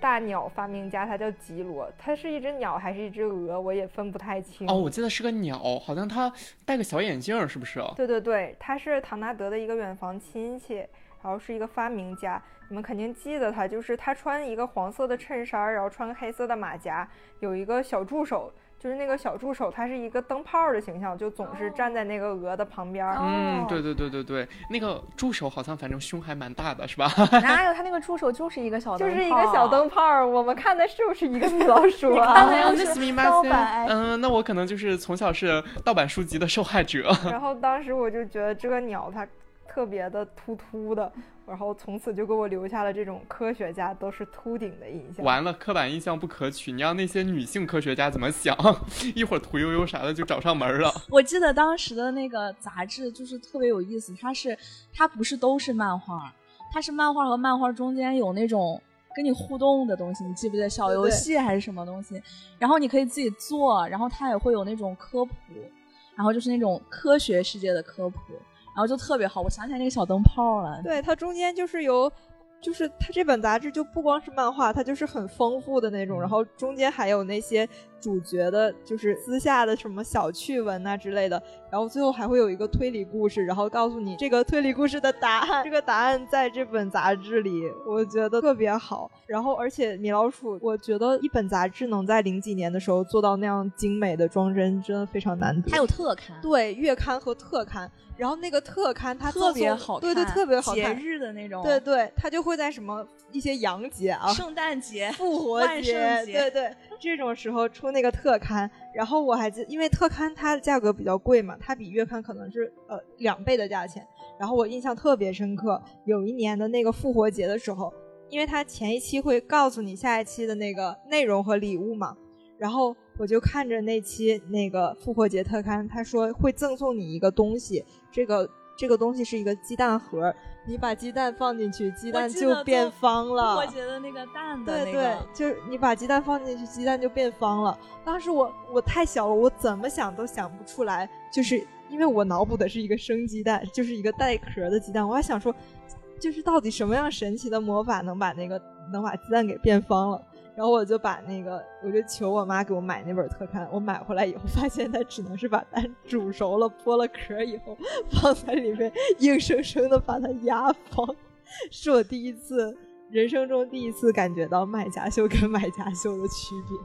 [SPEAKER 2] 大鸟发明家，他叫吉罗，他是一只鸟还是一只鹅，我也分不太清。
[SPEAKER 3] 哦，我记得是个鸟，好像他戴个小眼镜儿，是不是？
[SPEAKER 2] 对对对，他是唐纳德的一个远房亲戚，然后是一个发明家。你们肯定记得他，就是他穿一个黄色的衬衫，然后穿个黑色的马甲，有一个小助手，就是那个小助手，他是一个灯泡的形象，就总是站在那个鹅的旁边儿。
[SPEAKER 3] 嗯，
[SPEAKER 4] 哦
[SPEAKER 3] 对对对对对，那个助手好像反正胸还蛮大的，是吧？[laughs]
[SPEAKER 4] 哪有他那个助手就是一个小灯泡，
[SPEAKER 2] 就是一个小灯泡，我们看的是不是一个 [laughs] 米老鼠啊？
[SPEAKER 3] 那
[SPEAKER 4] 是
[SPEAKER 3] 是
[SPEAKER 4] 盗版
[SPEAKER 3] 嗯，那我可能就是从小是盗版书籍的受害者。[laughs]
[SPEAKER 2] 然后当时我就觉得这个鸟它特别的秃秃的，然后从此就给我留下了这种科学家都是秃顶的印象。
[SPEAKER 3] 完了，刻板印象不可取，你让那些女性科学家怎么想？[laughs] 一会儿屠呦呦啥的就找上门了。[laughs]
[SPEAKER 4] 我记得当时的那个杂志就是特别有意思，它是它不是都是漫画，它是漫画和漫画中间有那种跟你互动的东西，你记不记得小游戏还是什么东西？然后你可以自己做，然后它也会有那种科普，然后就是那种科学世界的科普，然后就特别好。我想起来那个小灯泡了，
[SPEAKER 2] 对，它中间就是有，就是它这本杂志就不光是漫画，它就是很丰富的那种，然后中间还有那些主角的，就是私下的什么小趣闻啊之类的，然后最后还会有一个推理故事，然后告诉你这个推理故事的答案，这个答案在这本杂志里，我觉得特别好。然后而且米老鼠，我觉得一本杂志能在零几年的时候做到那样精美的装帧，真的非常难得。
[SPEAKER 4] 还有特刊，
[SPEAKER 2] 对月刊和特刊，然后那个特刊它
[SPEAKER 4] 特别好看，
[SPEAKER 2] 对对，特别好
[SPEAKER 4] 节
[SPEAKER 2] 看。
[SPEAKER 4] 日的那种，
[SPEAKER 2] 对对，它就会在什么一些洋节啊、
[SPEAKER 4] 圣诞节、
[SPEAKER 2] 复活
[SPEAKER 4] 万
[SPEAKER 2] 节，
[SPEAKER 4] 圣节
[SPEAKER 2] 对对，这种时候出那个特刊。然后我还记，因为特刊它的价格比较贵嘛，它比月刊可能是呃两倍的价钱。然后我印象特别深刻，有一年的那个复活节的时候，因为它前一期会告诉你下一期的那个内容和礼物嘛，然后我就看着那期那个复活节特刊，他说会赠送你一个东西，这个这个东西是一个鸡蛋盒，你把鸡蛋放进去，鸡蛋就变方了。
[SPEAKER 4] 我觉得那个蛋的
[SPEAKER 2] 对对
[SPEAKER 4] 那个，，
[SPEAKER 2] 就是你把鸡蛋放进去，鸡蛋就变方了。当时我我太小了，我怎么想都想不出来，就是因为我脑补的是一个生鸡蛋，就是一个带壳的鸡蛋，我还想说，就是到底什么样神奇的魔法能把那个能把鸡蛋给变方了。然后我就把那个，我就求我妈给我买那本特刊。我买回来以后，发现它只能是把蛋煮熟了，剥了壳以后放在里面，硬生生的把它压方。是我第一次，人生中第一次感觉到卖家秀跟买家秀的区别。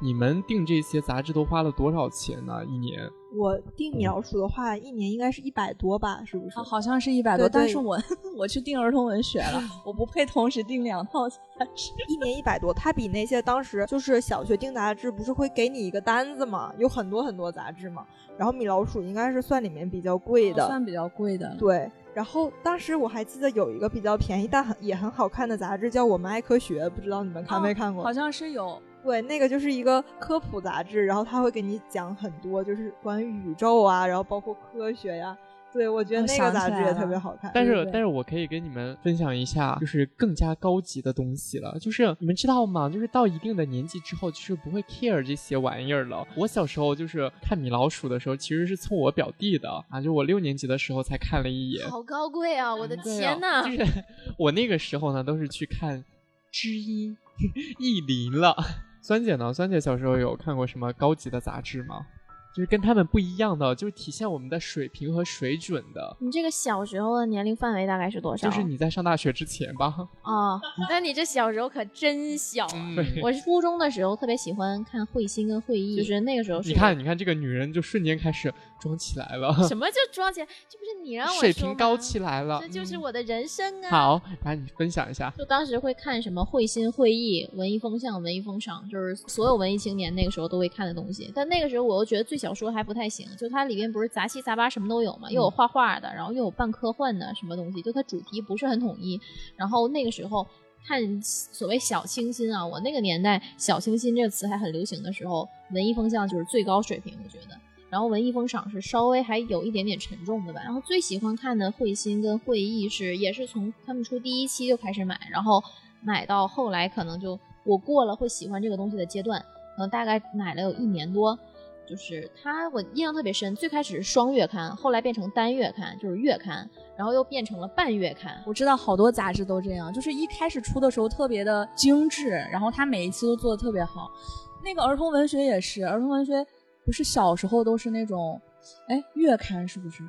[SPEAKER 3] 你们订这些杂志都花了多少钱呢？一年？
[SPEAKER 2] 我订米老鼠的话，一年应该是一百多吧，是不是？
[SPEAKER 4] 好好像是一百多，但是我我去订儿童文学了，我不配同时订两套杂志。[laughs]
[SPEAKER 2] 一年一百多，它比那些当时就是小学订杂志不是会给你一个单子嘛，有很多很多杂志嘛。然后米老鼠应该是算里面比较贵的，
[SPEAKER 4] 算比较贵的。
[SPEAKER 2] 对。然后当时我还记得有一个比较便宜但很也很好看的杂志，叫《我们爱科学》，不知道你们看没看过？
[SPEAKER 4] 好像是有。
[SPEAKER 2] 对，那个就是一个科普杂志，然后他会给你讲很多，就是关于宇宙啊，然后包括科学呀。对，我觉得那个杂志也特别好看。
[SPEAKER 3] 但是
[SPEAKER 2] 对对
[SPEAKER 3] 但是我可以跟你们分享一下，就是更加高级的东西了。就是你们知道吗？就是到一定的年纪之后，就是不会 care 这些玩意儿了。我小时候就是看米老鼠的时候，其实是蹭我表弟的啊，就我六年级的时候才看了一眼。
[SPEAKER 1] 好高贵啊！我的天呐！
[SPEAKER 3] 就是 [laughs] 我那个时候呢，都是去看知音、[laughs] 意林了。酸姐呢？酸姐小时候有看过什么高级的杂志吗？就是跟他们不一样的，就是体现我们的水平和水准的。
[SPEAKER 1] 你这个小时候的年龄范围大概是多少？
[SPEAKER 3] 就是你在上大学之前吧。
[SPEAKER 1] 啊，[laughs] 那你这小时候可真小啊！
[SPEAKER 3] 嗯
[SPEAKER 1] 我是初中的时候特别喜欢看慧心跟会意，就是那个时候
[SPEAKER 3] 你看，你看这个女人就瞬间开始装起来了，
[SPEAKER 1] 什么叫装起来，这不是你让我
[SPEAKER 3] 水平高起来了。
[SPEAKER 1] 这就是
[SPEAKER 3] 嗯
[SPEAKER 1] 我的人生啊！
[SPEAKER 3] 好，来你分享一下。
[SPEAKER 1] 就当时会看什么会心会意、文艺风向、文艺风尚，就是所有文艺青年那个时候都会看的东西。但那个时候我又觉得最小说还不太行，就它里面不是杂七杂八什么都有嘛，又有画画的，然后又有半科幻的什么东西，就它主题不是很统一。然后那个时候看所谓小清新啊，我那个年代小清新这个词还很流行的时候，文艺风向就是最高水平，我觉得。然后文艺风赏是稍微还有一点点沉重的吧。然后最喜欢看的会心跟会议是也是从他们出第一期就开始买，然后买到后来可能就我过了会喜欢这个东西的阶段，可能大概买了有一年多。就是它我印象特别深，最开始是双月刊，后来变成单月刊，就是月刊，然后又变成了半月刊。
[SPEAKER 4] 我知道好多杂志都这样，就是一开始出的时候特别的精致，然后它每一期都做的特别好。那个儿童文学也是，儿童文学。不是小时候都是那种，哎，月刊是不是？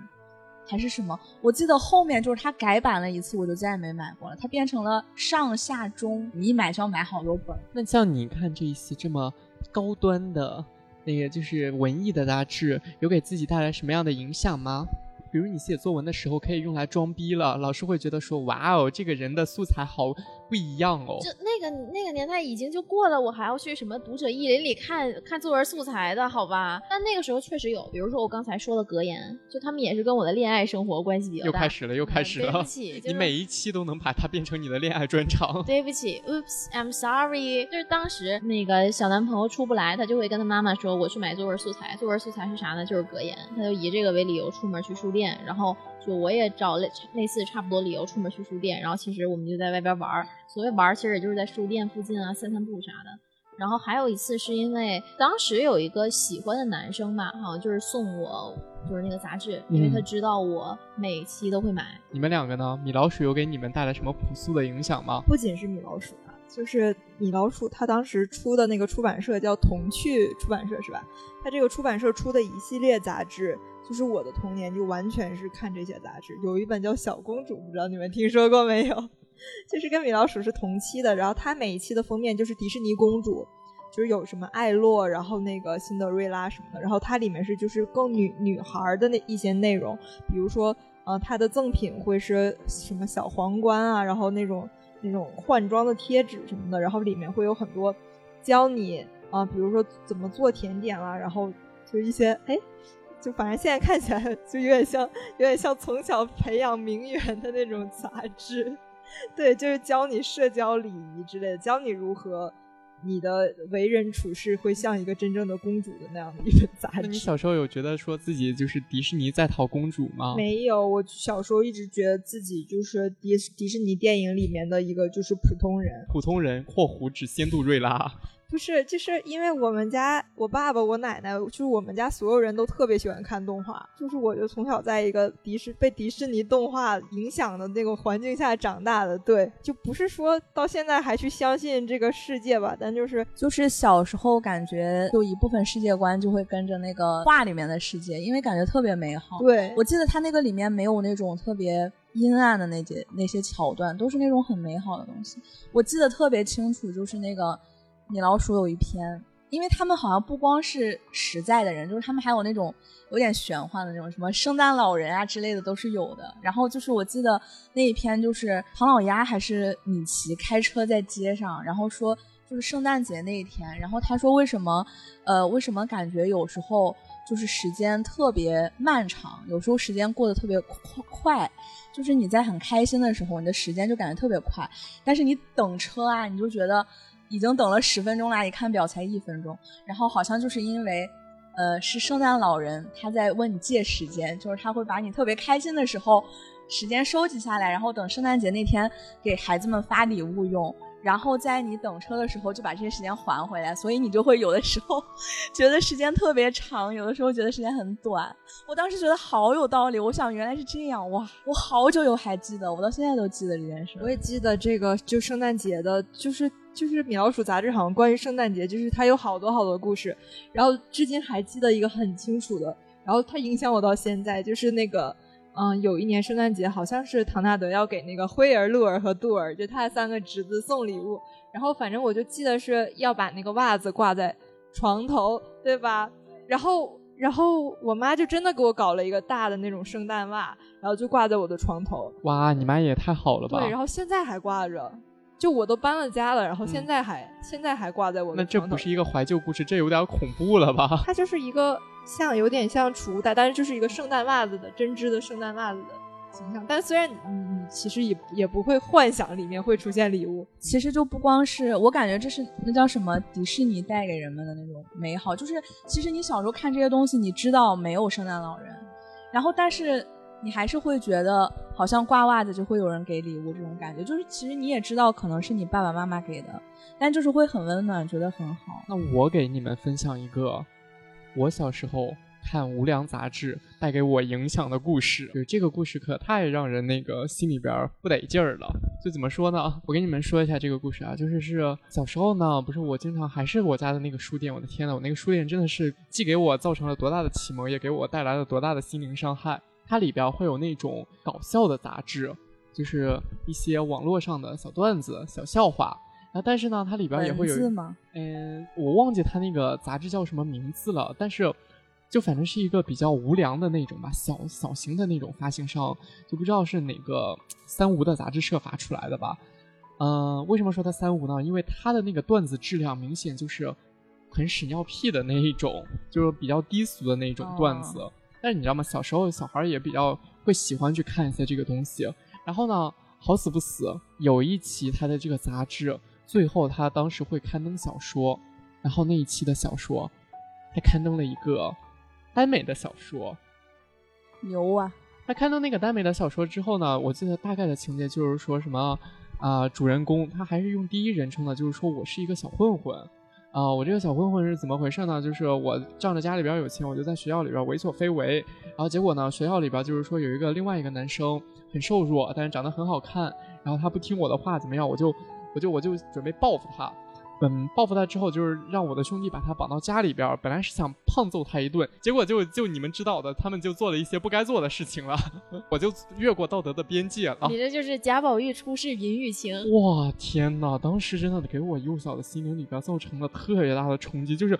[SPEAKER 4] 还是什么？我记得后面就是它改版了一次，我就再也没买过了。它变成了上下中，你一买就要买好多本。
[SPEAKER 3] 那像你看这一期这么高端的那个就是文艺的杂志，有给自己带来什么样的影响吗？比如你写作文的时候可以用来装逼了，老师会觉得说，哇哦，这个人的素材好。不一样哦，
[SPEAKER 1] 就那个那个年代已经就过了，我还要去什么读者意林里看看作文素材的好吧？但那个时候确实有，比如说我刚才说的格言，就他们也是跟我的恋爱生活关系比较大。
[SPEAKER 3] 又开始了，又开始了。
[SPEAKER 1] 对不起，[laughs]
[SPEAKER 3] 你每一期都能把它变成你的恋爱专场。
[SPEAKER 1] 对不起，Oops，I'm sorry。就是当时那个小男朋友出不来，他就会跟他妈妈说：“我去买作文素材。”作文素材是啥呢？就是格言。他就以这个为理由出门去书店，然后就我也找类类似差不多理由出门去书店，然后其实我们就在外边玩儿。所谓玩儿，其实也就是在书店附近啊散散步啥的。然后还有一次是因为当时有一个喜欢的男生吧，好像就是送我就是那个杂志，因为他知道我每期都会买。
[SPEAKER 3] 你们两个呢？米老鼠有给你们带来什么朴素的影响吗？
[SPEAKER 2] 不仅是米老鼠啊，就是米老鼠他当时出的那个出版社叫童趣出版社是吧？他这个出版社出的一系列杂志，就是我的童年就完全是看这些杂志。有一本叫《小公主》，不知道你们听说过没有？[laughs] 就是跟米老鼠是同期的，然后它每一期的封面就是迪士尼公主，就是有什么艾洛，然后那个辛德瑞拉什么的，然后它里面是就是更女女孩的那一些内容，比如说呃它的赠品会是什么小皇冠啊，然后那种那种换装的贴纸什么的，然后里面会有很多教你啊，比如说怎么做甜点啦，然后就一些哎，就反正现在看起来 [laughs] 就有点像有点像从小培养名媛的那种杂志。[laughs] 对，就是教你社交礼仪之类的，教你如何你的为人处事会像一个真正的公主的 [laughs] 那样的一本杂志。
[SPEAKER 3] 你小时候有觉得说自己就是迪士尼在逃公主吗？
[SPEAKER 2] 没有，我小时候一直觉得自己就是迪迪士尼电影里面的一个就是普通人。
[SPEAKER 3] 普通人（括弧指仙杜瑞拉）。
[SPEAKER 2] 不是，就是因为我们家我爸爸、我奶奶，就是我们家所有人都特别喜欢看动画，就是我就从小在一个迪士被迪士尼动画影响的那个环境下长大的。对，就不是说到现在还去相信这个世界吧，但就是
[SPEAKER 4] 就是小时候感觉有一部分世界观就会跟着那个画里面的世界，因为感觉特别美好。
[SPEAKER 2] 对，
[SPEAKER 4] 我记得它那个里面没有那种特别阴暗的那些那些桥段，都是那种很美好的东西。我记得特别清楚，就是那个。米老鼠有一篇，因为他们好像不光是实在的人，就是他们还有那种有点玄幻的那种，什么圣诞老人啊之类的都是有的。然后就是我记得那一篇，就是唐老鸭还是米奇开车在街上，然后说就是圣诞节那一天，然后他说为什么，呃，为什么感觉有时候就是时间特别漫长，有时候时间过得特别快，就是你在很开心的时候，你的时间就感觉特别快，但是你等车啊，你就觉得。已经等了十分钟了，一看表才一分钟。然后好像就是因为，呃，是圣诞老人他在问你借时间，就是他会把你特别开心的时候时间收集下来，然后等圣诞节那天给孩子们发礼物用。然后在你等车的时候就把这些时间还回来，所以你就会有的时候觉得时间特别长，有的时候觉得时间很短。我当时觉得好有道理，我想原来是这样哇！我好久有还记得，我到现在都记得这件事。
[SPEAKER 2] 我也记得这个，就圣诞节的，就是。就是米老鼠杂志好像关于圣诞节，就是它有好多好多故事，然后至今还记得一个很清楚的，然后它影响我到现在，就是那个，嗯，有一年圣诞节好像是唐纳德要给那个辉儿、露儿和杜儿，就他三个侄子送礼物，然后反正我就记得是要把那个袜子挂在床头，对吧？然后，然后我妈就真的给我搞了一个大的那种圣诞袜，然后就挂在我的床头。
[SPEAKER 3] 哇，你妈也太好了吧？
[SPEAKER 2] 对，然后现在还挂着。就我都搬了家了，然后现
[SPEAKER 3] 嗯
[SPEAKER 2] 在还、现在还挂在我的
[SPEAKER 3] 那这不是一个怀旧故事，这有点恐怖了吧？[laughs]
[SPEAKER 2] 它就是一个像有点像储物袋，但是就是一个圣诞袜子的针织的圣诞袜子的形象。但虽然你你其实也也不会幻想里面会出现礼物，
[SPEAKER 4] 其实就不光是我感觉这是那叫什么迪士尼带给人们的那种美好，就是其实你小时候看这些东西，你知道没有圣诞老人，然后但是你还是会觉得好像挂袜子就会有人给礼物这种感觉，就是其实你也知道可能是你爸爸妈妈给的，但就是会很温暖，觉得很好。
[SPEAKER 3] 那我给你们分享一个我小时候看无良杂志带给我影响的故事。就这个故事可太让人那个心里边不得劲儿了。就怎么说呢？我给你们说一下这个故事啊，就是是小时候呢，不是我经常还是我家的那个书店。我的天呐，我那个书店真的是既给我造成了多大的启蒙，也给我带来了多大的心灵伤害。它里边会有那种搞笑的杂志，就是一些网络上的小段子、小笑话。然后，但是呢，它里边也会有
[SPEAKER 4] 文字吗？
[SPEAKER 3] 嗯，我忘记它那个杂志叫什么名字了，但是就反正是一个比较无良的那种吧，小小型的那种发行商，就不知道是哪个三无的杂志社发出来的吧。嗯、为什么说它三无呢？因为它的那个段子质量明显就是很屎尿屁的那一种，就是比较低俗的那种段子。但是你知道吗？小时候小孩也比较会喜欢去看一些这个东西。然后呢，好死不死，有一期他的这个杂志，最后他当时会刊登小说，然后那一期的小说，他刊登了一个耽美的小说。
[SPEAKER 4] 牛啊！
[SPEAKER 3] 他刊登那个耽美的小说之后呢，我记得大概的情节就是说什么啊、主人公他还是用第一人称的，就是说我是一个小混混。啊、我这个小混混是怎么回事呢？就是我仗着家里边有钱，我就在学校里边为所非为。然后结果呢，学校里边就是说有一个另外一个男生很瘦弱，但是长得很好看。然后他不听我的话，怎么样？我就我就我就准备报复他。嗯，报复他之后，就是让我的兄弟把他绑到家里边儿。本来是想胖揍他一顿，结果就就你们知道的，他们就做了一些不该做的事情了，[laughs] 我就越过道德的边界了。
[SPEAKER 1] 你这就是贾宝玉出世淫欲情。
[SPEAKER 3] 哇天呐！当时真的给我幼小的心灵里边造成了特别大的冲击，就是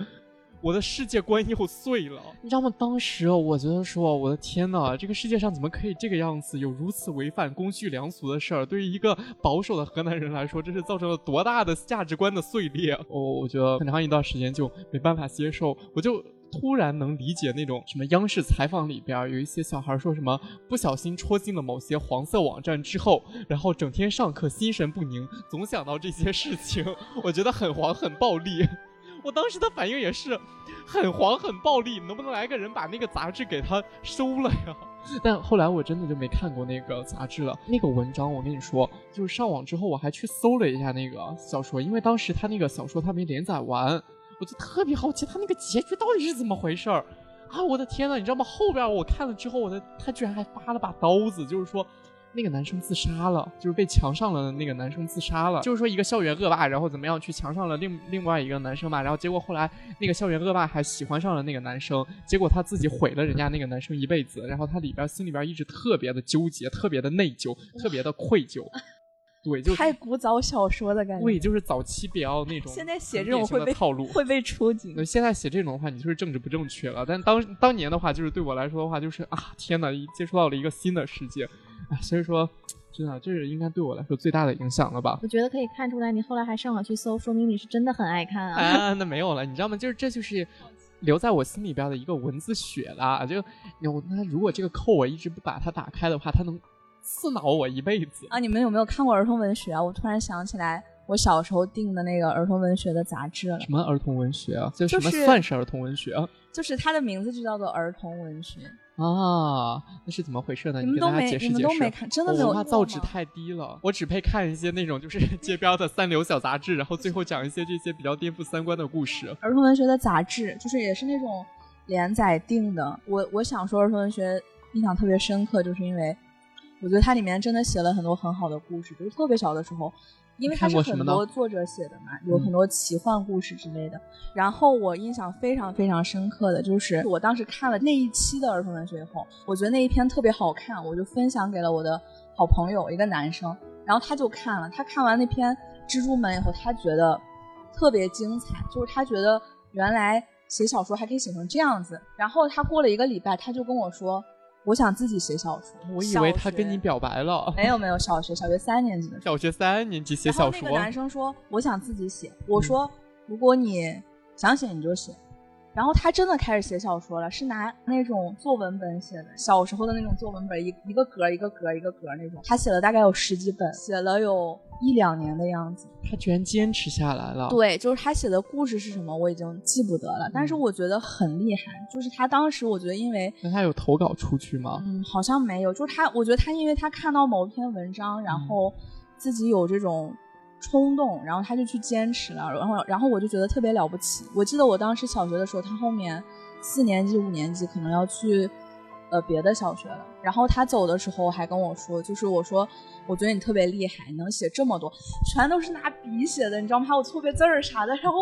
[SPEAKER 3] 我的世界观又碎了。你知道吗？当时我觉得说，我的天呐，这个世界上怎么可以这个样子？有如此违反公序良俗的事儿，对于一个保守的河南人来说，这是造成了多大的价值观的碎裂？我我觉得很长一段时间就没办法接受，我就。突然能理解那种什么央视采访里边有一些小孩说什么不小心戳进了某些黄色网站之后，然后整天上课心神不宁，总想到这些事情，我觉得很黄很暴力。我当时的反应也是很黄很暴力，能不能来个人把那个杂志给他收了呀？[laughs] 但后来我真的就没看过那个杂志了。那个文章我跟你说，就是上网之后我还去搜了一下那个小说，因为当时他那个小说他没连载完，我就特别好奇他那个结局到底是怎么回事儿啊！我的天呐，你知道吗？后边我看了之后，我的他居然还发了把刀子，就是说。那个男生自杀了，就是被强上了的那个男生自杀了。就是说一个校园恶霸，然后怎么样去强上了另另外一个男生嘛，然后结果后来那个校园恶霸还喜欢上了那个男生，结果他自己毁了人家那个男生一辈子，然后他里边心里边一直特别的纠结，特别的内疚，特别的愧疚。对，就
[SPEAKER 4] 太古早小说的感觉。
[SPEAKER 3] 对，就是早期比较那种
[SPEAKER 4] 现在写这种会被
[SPEAKER 3] 套路。
[SPEAKER 4] 会被出警
[SPEAKER 3] 那。现在写这种的话，你就是政治不正确了。但当当年的话，就是对我来说的话，就是啊，天哪，接触到了一个新的世界，啊，所以说，真的，这是应该对我来说最大的影响了吧？
[SPEAKER 1] 我觉得可以看出来，你后来还上网去搜，说明你是真的很爱看啊。
[SPEAKER 3] 啊，那没有了，你知道吗？就是这就是留在我心里边的一个文字血啦。就有那如果这个扣我一直不把它打开的话，它能刺挠我一辈子。
[SPEAKER 4] 啊，你们有没有看过儿童文学啊？我突然想起来，我小时候订的那个儿童文学的杂志了，
[SPEAKER 3] 什么儿童文学啊？就什么算是儿童文学啊？
[SPEAKER 4] 就是它的名字就叫做儿童文学。
[SPEAKER 3] 啊，那是怎么回事呢？
[SPEAKER 4] 你们都没
[SPEAKER 3] 给大家解释
[SPEAKER 4] 你们
[SPEAKER 3] 解释。
[SPEAKER 4] 都没看，真的
[SPEAKER 3] 我
[SPEAKER 4] 没有
[SPEAKER 3] 文化造
[SPEAKER 4] 纸
[SPEAKER 3] 太低了，我只配看一些那种就是 [laughs] 街边的三流小杂志，然后最后讲一些这些比较颠覆三观的故事。
[SPEAKER 4] 儿童文学的杂志，就是也是那种连载定的。我我想说儿童文学印象特别深刻，就是因为我觉得它里面真的写了很多很好的故事，就是特别小的时候。因为它是很多作者写的嘛，有
[SPEAKER 3] 嗯
[SPEAKER 4] 很多奇幻故事之类的。然后我印象非常非常深刻的就是，我当时看了那一期的儿童文学以后，我觉得那一篇特别好看，我就分享给了我的好朋友，一个男生，然后他就看了，他看完那篇《蜘蛛门》以后，他觉得特别精彩，就是他觉得原来写小说还可以写成这样子。然后他过了一个礼拜，他就跟我说，我想自己写小说。
[SPEAKER 3] 我以为他跟你表白了。[laughs]
[SPEAKER 4] 没有没有，小学小学三年级的时候，
[SPEAKER 3] 小学三年级写
[SPEAKER 4] 然后
[SPEAKER 3] 小说，
[SPEAKER 4] 那个男生说我想自己写，我说如果你想写你就写。然后他真的开始写小说了，是拿那种作文本写的，小时候的那种作文本，一一个格一个格一个格那种。他写了大概有十几本，写了有一两年的样子。
[SPEAKER 3] 他居然坚持下来了。
[SPEAKER 4] 对，就是他写的故事是什么，我已经记不得了，但是我觉得很厉害。就是他当时，我觉得因为
[SPEAKER 3] 那他有投稿出去吗？
[SPEAKER 4] 嗯，好像没有，就是他，我觉得他因为他看到某一篇文章，然后自己有这种冲动，然后他就去坚持了，然后然后我就觉得特别了不起。我记得我当时小学的时候，他后面四年级、五年级可能要去呃别的小学了，然后他走的时候还跟我说，就是我说我觉得你特别厉害，你能写这么多，全都是拿笔写的，你知道吗？还有错别字儿啥的，然后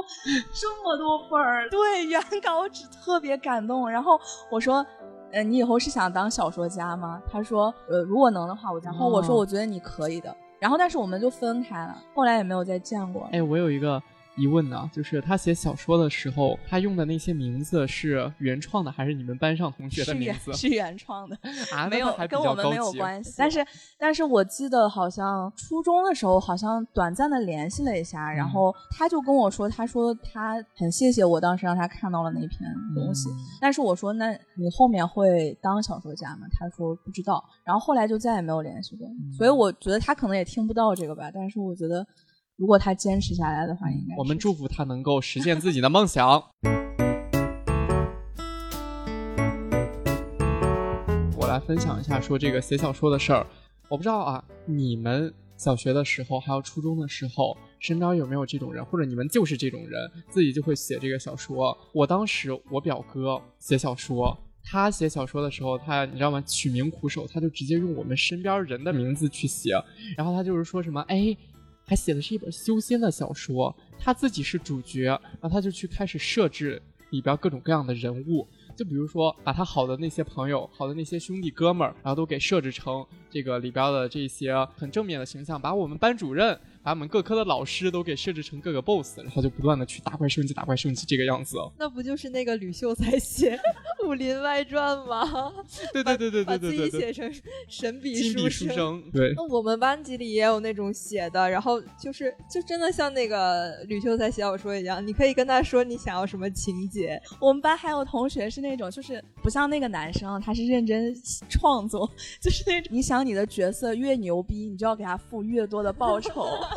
[SPEAKER 4] 这么多本儿，对，原稿纸特别感动。然后我说。呃，你以后是想当小说家吗？他说，呃，如果能的话，我。然后我说，
[SPEAKER 3] 哦
[SPEAKER 4] 我觉得你可以的。然后，但是我们就分开了，后来也没有再见过。
[SPEAKER 3] 哎，我有一个疑问呢，就是他写小说的时候，他用的那些名字是原创的，还是你们班上同学的名字？
[SPEAKER 4] 原是原创的，[laughs]
[SPEAKER 3] 啊，
[SPEAKER 4] 没有跟我们没有关系。但是，但是我记得好像初中的时候，好像短暂的联系了一下，然
[SPEAKER 3] 嗯
[SPEAKER 4] 后他就跟我说，他说他很谢谢我当时让他看到了那篇东西。
[SPEAKER 3] 嗯
[SPEAKER 4] 但是我说，那你后面会当小说家吗？他说不知道。然后后来就再也没有联系过。
[SPEAKER 3] 嗯
[SPEAKER 4] 所以我觉得他可能也听不到这个吧。但是我觉得，如果他坚持下来的话，应该
[SPEAKER 3] 我们祝福他能够实现自己的梦想。[laughs] 我来分享一下说这个写小说的事儿。我不知道啊，你们小学的时候还有初中的时候，身边有没有这种人，或者你们就是这种人，自己就会写这个小说。我当时我表哥写小说。他写小说的时候，他你知道吗？取名苦手，他就直接用我们身边人的名字去写，然后他就是说什么，哎，还写的是一本修仙的小说，他自己是主角，然后他就去开始设置里边各种各样的人物，就比如说把他好的那些朋友、好的那些兄弟哥们儿，然后都给设置成这个里边的这些很正面的形象，把我们班主任、把我们各科的老师都给设置成各个 BOSS，然后就不断的去打怪升级、打怪升级这个样子。
[SPEAKER 2] 那不就是那个吕秀才写《武林外传》吗？[laughs]
[SPEAKER 3] 对对对对对对把自，
[SPEAKER 2] 己写成神笔
[SPEAKER 3] 书
[SPEAKER 2] 生。
[SPEAKER 3] 生，对。
[SPEAKER 2] 那我们班级里也有那种写的，然后就是就真的像那个吕秀才写小说一样，你可以跟他说你想要什么情节，
[SPEAKER 4] 我们班还有同学是那种，就是不像那个男生，他是认真创作，就是那种你想你的角色越牛逼，你就要给他付越多的报酬。[laughs]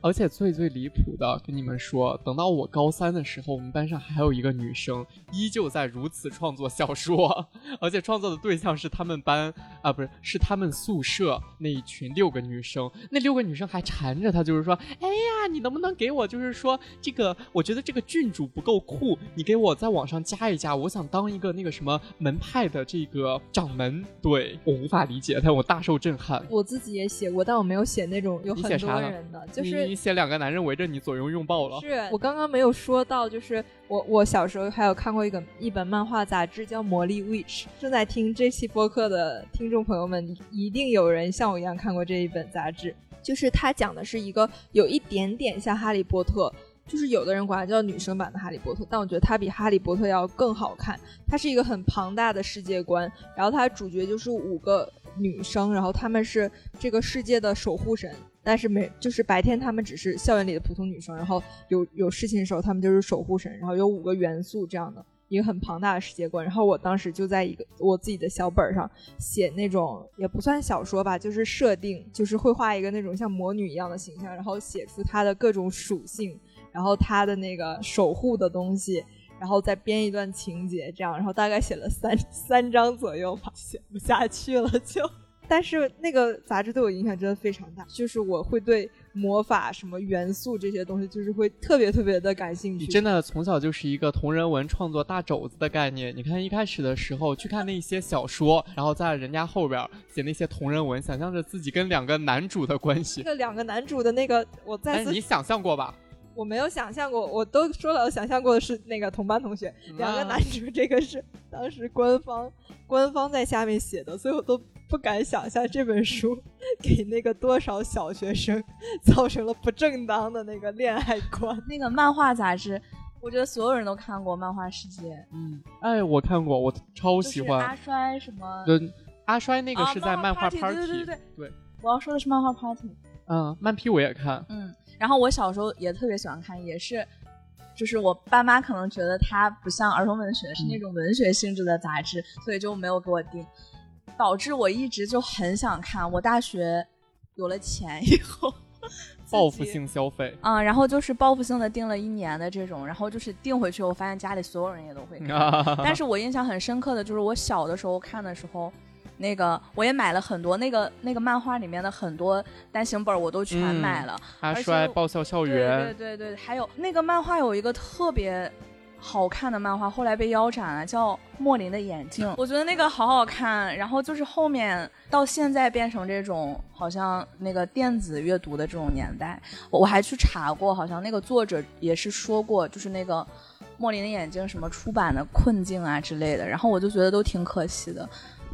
[SPEAKER 3] 而且最最离谱的，跟你们说，等到我高三的时候，我们班上还有一个女生，依旧在如此创作小说，[laughs] 而且创作的对象是他们班啊，不是，是他们宿舍那一群六个女生，那六个女生还缠着她，就是说，哎呀，你能不能给我，就是说这个，我觉得这个郡主不够酷，你给我在网上加一加，我想当一个那个什么门派的这个掌门，对我无法理解，但我大受震撼。
[SPEAKER 2] 我自己也写过，但我没有写那种有很多人的，就是
[SPEAKER 3] 你写两个男人围着你左拥右抱了，
[SPEAKER 2] 是我刚刚没有说到，就是我我小时候还有看过一个一本漫画杂志叫《魔力 Witch》。正在听这期播客的听众朋友们，一定有人像我一样看过这一本杂志。就是它讲的是一个有一点点像《哈利波特》，就是有的人管它叫女生版的《哈利波特》，但我觉得它比《哈利波特》要更好看。它是一个很庞大的世界观，然后它主角就是五个女生，然后她们是这个世界的守护神。但是没，就是白天她们只是校园里的普通女生，然后有有事情的时候她们就是守护神，然后有五个元素这样的一个很庞大的世界观。然后我当时就在一个我自己的小本上写那种也不算小说吧，就是设定，就是会画一个那种像魔女一样的形象，然后写出她的各种属性，然后她的那个守护的东西。然后再编一段情节，这样，然后大概写了三三章左右吧，写不下去了就。但是那个杂志对我影响真的非常大，就是我会对魔法、什么元素这些东西，就是会特别特别的感兴趣。
[SPEAKER 3] 你真的从小就是一个同人文创作大肘子的概念。你看一开始的时候去看那些小说，然后在人家后边写那些同人文，想象着自己跟两个男主的关系
[SPEAKER 2] 那。个两个男主的那个，我再次
[SPEAKER 3] 你想象过吧？
[SPEAKER 2] 我没有想象过，我都说了，我想象过的是那个同班同学，两个
[SPEAKER 3] 啊
[SPEAKER 2] 男主，这个是当时官方官方在下面写的，所以我都不敢想象这本书 [laughs] 给那个多少小学生造成了不正当的那个恋爱观。
[SPEAKER 4] 那个漫画杂志，我觉得所有人都看过《漫画世界》，
[SPEAKER 3] 嗯，哎，我看过，我超喜欢。
[SPEAKER 4] 阿衰什么？
[SPEAKER 3] 对，阿衰那个是在
[SPEAKER 4] 漫
[SPEAKER 3] 画 party，
[SPEAKER 4] 对对对
[SPEAKER 3] 对。
[SPEAKER 4] 我要说的是漫画 party。
[SPEAKER 3] 嗯，漫批我也看。
[SPEAKER 4] 嗯，然后我小时候也特别喜欢看，也是，就是我爸妈可能觉得它不像儿童文学，是那种文学性质的杂志，所以就没有给我订，导致我一直就很想看。我大学有了钱以后。[laughs]
[SPEAKER 3] 报复性消费
[SPEAKER 4] 啊，然后就是报复性的订了一年的这种，然后就是订回去，我发现家里所有人也都会看。[laughs] 但是我印象很深刻的就是我小的时候看的时候，那个我也买了很多那个那个漫画里面的很多单行本，我都全买了。
[SPEAKER 3] 阿衰爆笑校园，
[SPEAKER 4] 对对对对，还有那个漫画有一个特别。好看的漫画后来被腰斩了，叫《莫林的眼镜》，我觉得那个好好看。然后就是后面到现在变成这种好像那个电子阅读的这种年代，我我还去查过，好像那个作者也是说过，就是那个《莫林的眼镜》什么出版的困境啊之类的。然后我就觉得都挺可惜的。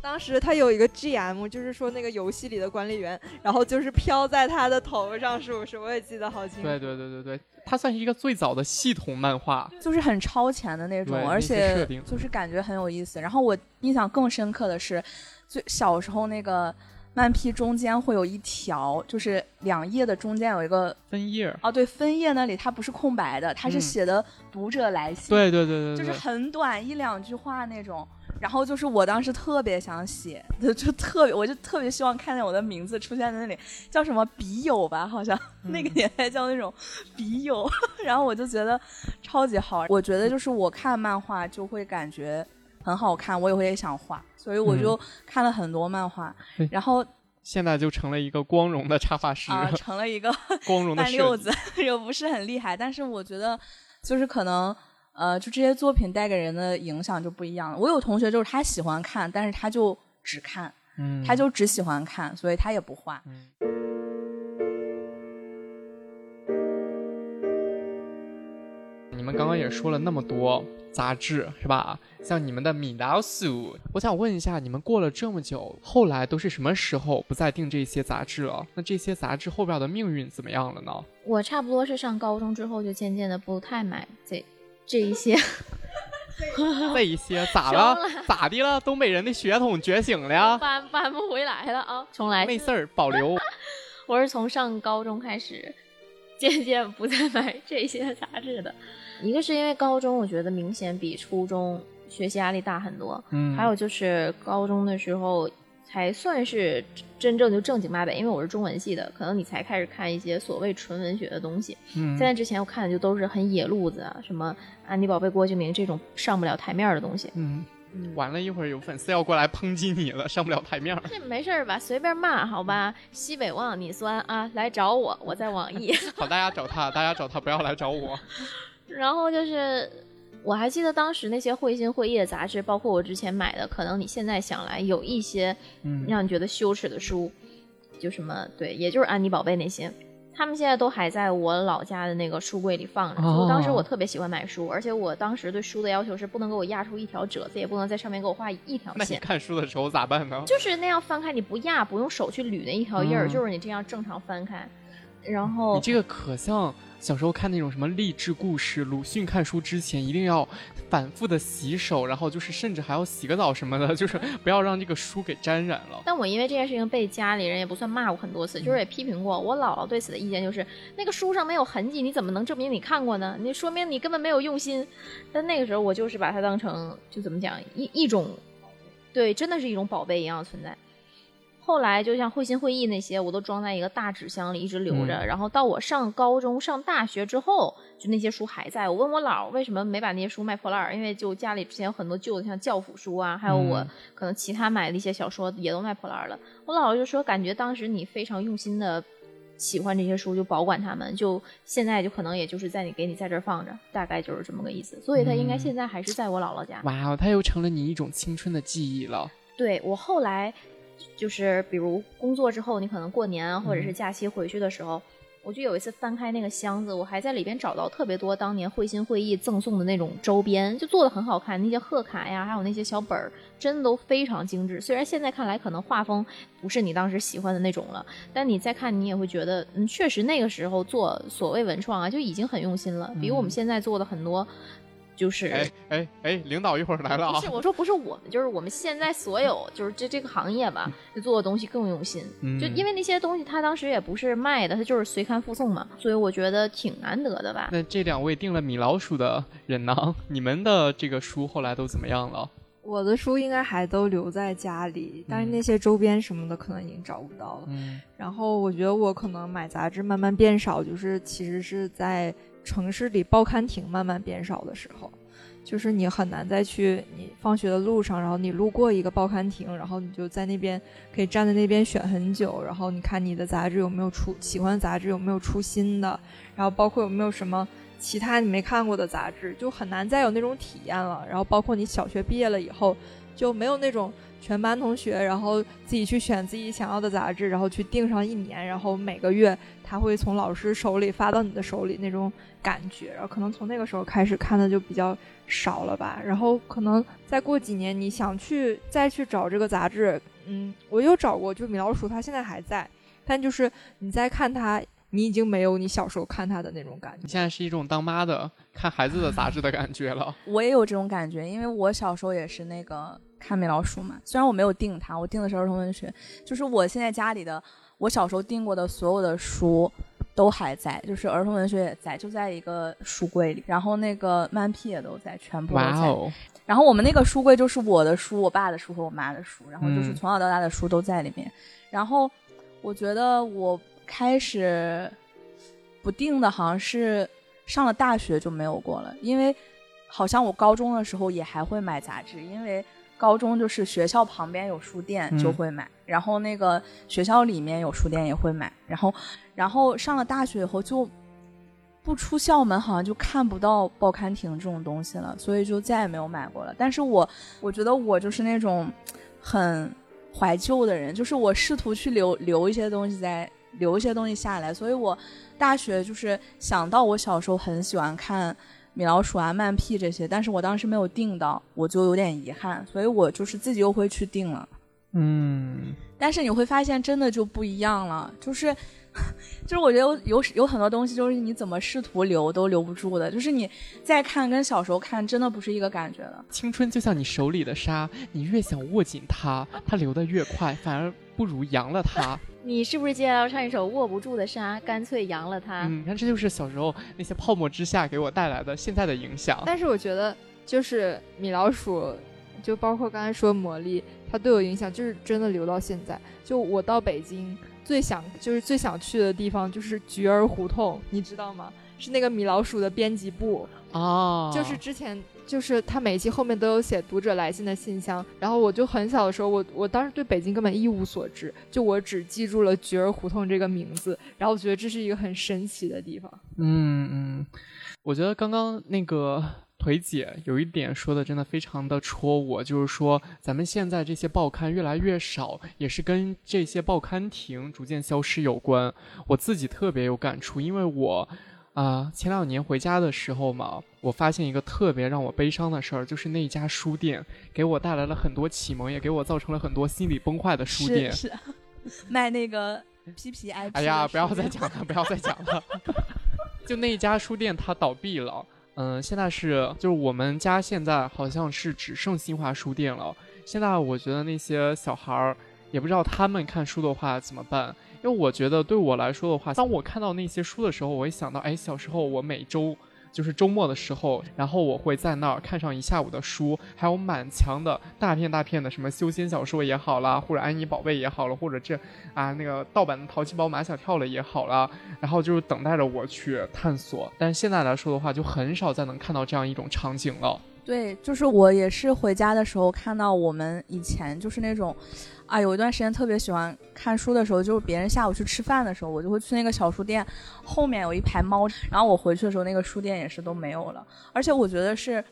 [SPEAKER 2] 当时他有一个 GM，就是说那个游戏里的管理员，然后就是飘在他的头上，是不是？我也记得好清楚。
[SPEAKER 3] 对对对对对，它算是一个最早的系统漫画，
[SPEAKER 4] 就是很超前的那种，而且就是感觉很有意思。然后我印象更深刻的是，最小时候那个漫批中间会有一条，就是两页的中间有一个
[SPEAKER 3] 分页。
[SPEAKER 4] 哦，对，分页那里它不是空白的，它是写的读者来信。
[SPEAKER 3] 对对对对，
[SPEAKER 4] 就是很短一两句话那种。然后就是我当时特别想写，就特别，我就特别希望看见我的名字出现在那里，叫什么笔友吧，好像那个年代叫那种笔友。[laughs] 然后我就觉得超级好，我觉得就是我看漫画就会感觉很好看，我也会想画，所以我就看了很多漫画。然后
[SPEAKER 3] 现在就成了一个光荣的插画师啊，
[SPEAKER 4] 成了一个
[SPEAKER 3] 光荣的 [laughs]
[SPEAKER 4] 六子，[laughs] 又不是很厉害，但是我觉得就是可能。呃，就这些作品带给人的影响就不一样了。我有同学就是他喜欢看，但是他就只看，嗯，他就只喜欢看，所以他也不画。
[SPEAKER 3] 你们刚刚也说了那么多杂志，是吧？像你们的米老鼠，我想问一下，你们过了这么久，后来都是什么时候不再订这些杂志了？那这些杂志后边的命运怎么样了呢？
[SPEAKER 1] 我差不多是上高中之后就渐渐的不太买这。这一些，
[SPEAKER 3] 这一些咋 [laughs] 了？咋的了？东北人的血统觉醒了？[laughs]
[SPEAKER 1] 搬搬不回来了啊！重来，
[SPEAKER 3] 没事儿，保留。[laughs]
[SPEAKER 1] 我是从上高中开始，渐渐不再买这些杂志的。一个是因为高中我觉得明显比初中学习压力大很多，嗯，还有就是高中的时候。才算是真正就正经八百，因为我是中文系的，可能你才开始看一些所谓纯文学的东西。嗯，在那之前我看的就都是很野路子啊，什么安妮宝贝、郭敬明这种上不了台面的东西。
[SPEAKER 3] 嗯，完了一会儿有粉丝要过来抨击你了，上不了台面。
[SPEAKER 1] 这没事吧？随便骂好吧？西北望你酸啊，来找我，我在网易。[laughs]
[SPEAKER 3] 好，大家找他，大家找他，不要来找我。[laughs]
[SPEAKER 1] 然后就是。我还记得当时那些会心会意的杂志，包括我之前买的，可能你现在想来有一些，嗯，让你觉得羞耻的书，就什么对，也就是安妮宝贝那些，他们现在都还在我老家的那个书柜里放着。当时我特别喜欢买书，而且我当时对书的要求是不能给我压出一条褶子，也不能在上面给我画一条线。那
[SPEAKER 3] 你看书的时候咋办呢？
[SPEAKER 1] 就是那样翻开，你不压，不用手去捋那一条印儿，就是你这样正常翻开，然后
[SPEAKER 3] 你这个可像。小时候看那种什么励志故事，鲁迅看书之前一定要反复的洗手，然后就是甚至还要洗个澡什么的，就是不要让这个书给沾染了。
[SPEAKER 1] 但我因为这件事情被家里人也不算骂过很多次，就是也批评过。我姥姥对此的意见就是，那个书上没有痕迹，你怎么能证明你看过呢？你说明你根本没有用心。但那个时候我就是把它当成就怎么讲一一种，对，真的是一种宝贝一样的存在。后来就像会心会意那些，我都装在一个大纸箱里一直留着。然后到我上高中、上大学之后，就那些书还在。我问我姥为什么没把那些书卖破烂儿，因为就家里之前有很多旧的，像教辅书啊，还有我可能其他买的一些小说也都卖破烂了。我姥姥就说，感觉当时你非常用心的喜欢这些书，就保管它们，就现在就可能也就是在你给你在这儿放着，大概就是这么个意思。所以它应该现在还是在我姥姥家。
[SPEAKER 3] 哇，它又成了你一种青春的记忆了。
[SPEAKER 1] 对我后来。就是比如工作之后，你可能过年或者是假期回去的时候，我就有一次翻开那个箱子，我还在里边找到特别多当年会心会意赠送的那种周边，就做的很好看，那些贺卡呀，还有那些小本儿，真的都非常精致。虽然现在看来可能画风不是你当时喜欢的那种了，但你再看你也会觉得，嗯，确实那个时候做所谓文创啊，就已经很用心了，比我们现在做的很多。就是
[SPEAKER 3] 哎哎哎，领导一会儿来了啊！
[SPEAKER 1] 不是我说不是我们，就是我们现在所有就是这这个行业吧，就做的东西更用心。就因为那些东西，他当时也不是卖的，他就是随刊附送嘛，所以我觉得挺难得的吧。
[SPEAKER 3] 那这两位订了米老鼠的人呢？你们的这个书后来都怎么样了？
[SPEAKER 2] 我的书应该还都留在家里，但是那些周边什么的可能已经找不到了。嗯。然后我觉得我可能买杂志慢慢变少，就是其实是在。城市里报刊亭慢慢变少的时候，就是你很难再去你放学的路上，然后你路过一个报刊亭，然后你就在那边可以站在那边选很久，然后你看你的杂志有没有出喜欢的杂志有没有出新的，然后包括有没有什么其他你没看过的杂志，就很难再有那种体验了。然后包括你小学毕业了以后，就没有那种。全班同学，然后自己去选自己想要的杂志，然后去订上一年，然后每个月他会从老师手里发到你的手里那种感觉，然后可能从那个时候开始看的就比较少了吧。然后可能再过几年，你想去再去找这个杂志，嗯，我有找过，就米老鼠，它现在还在，但就是你再看它，你已经没有你小时候看他的那种感觉。
[SPEAKER 3] 你现在是一种当妈的看孩子的杂志的感觉了。
[SPEAKER 4] 我也有这种感觉，因为我小时候也是那个。看米老鼠嘛，虽然我没有订它，我订的是儿童文学。就是我现在家里的，我小时候订过的所有的书都还在，就是儿童文学也在，就在一个书柜里。然后那个漫批也都在，全部都在。然后我们那个书柜就是我的书、我爸的书和我妈的书，然后就是从小到大的书都在里面。然后我觉得我开始不定的，好像是上了大学就没有过了，因为好像我高中的时候也还会买杂志，因为。高中就是学校旁边有书店就会买，然后那个学校里面有书店也会买，然后，然后上了大学以后就不出校门，好像就看不到报刊亭这种东西了，所以就再也没有买过了。但是我我觉得我就是那种很怀旧的人，就是我试图去留留一些东西在留一些东西下来，所以我大学就是想到我小时候很喜欢看。米老鼠啊，漫屁这些，但是我当时没有订到，我就有点遗憾，所以我就是自己又会去订了。
[SPEAKER 3] 嗯，
[SPEAKER 4] 但是你会发现真的就不一样了，就是，[laughs] 就是我觉得有有很多东西，就是你怎么试图留都留不住的，就是你再看跟小时候看真的不是一个感觉了。
[SPEAKER 3] 青春就像你手里的沙，你越想握紧它，它流得越快，反而不如扬了它。[laughs]
[SPEAKER 1] 你是不是接下来要唱一首《握不住的沙》，干脆扬了它？
[SPEAKER 3] 嗯，你看，这就是小时候那些泡沫之夏给我带来的现在的影响。
[SPEAKER 2] 但是我觉得，就是米老鼠，就包括刚才说魔力，它对我影响就是真的留到现在。就我到北京最想就是最想去的地方就是菊儿胡同，你知道吗？是那个米老鼠的编辑部
[SPEAKER 3] 啊，
[SPEAKER 2] 就是之前。就是他每一期后面都有写读者来信的信箱，然后我就很小的时候，我我当时对北京根本一无所知，就我只记住了菊儿胡同这个名字，然后我觉得这是一个很神奇的地方。
[SPEAKER 3] 嗯嗯，我觉得刚刚那个腿姐有一点说的真的非常的戳我，就是说咱们现在这些报刊越来越少，也是跟这些报刊亭逐渐消失有关。我自己特别有感触，因为我。啊，前两年回家的时候嘛，我发现一个特别让我悲伤的事儿，就是那家书店给我带来了很多启蒙，也给我造成了很多心理崩坏的书店。
[SPEAKER 4] 是，卖那个 P P I P。
[SPEAKER 3] 哎呀，不要再讲了，不要再讲了。[laughs] 就那家书店它倒闭了，嗯，现在是就是我们家现在好像是只剩新华书店了。现在我觉得那些小孩儿也不知道他们看书的话怎么办。因为我觉得对我来说的话，当我看到那些书的时候，我会想到，哎，小时候我每周就是周末的时候，然后我会在那儿看上一下午的书，还有满墙的大片大片的什么修仙小说也好啦，或者安妮宝贝也好了，或者这啊那个盗版的淘气包马小跳了也好啦，然后就是等待着我去探索。但是现在来说的话，就很少再能看到这样一种场景了。
[SPEAKER 4] 对，就是我也是回家的时候看到我们以前就是那种。啊，有一段时间特别喜欢看书的时候，就是别人下午去吃饭的时候，我就会去那个小书店，后面有一排猫。然后我回去的时候，那个书店也是都没有了。而且我觉得是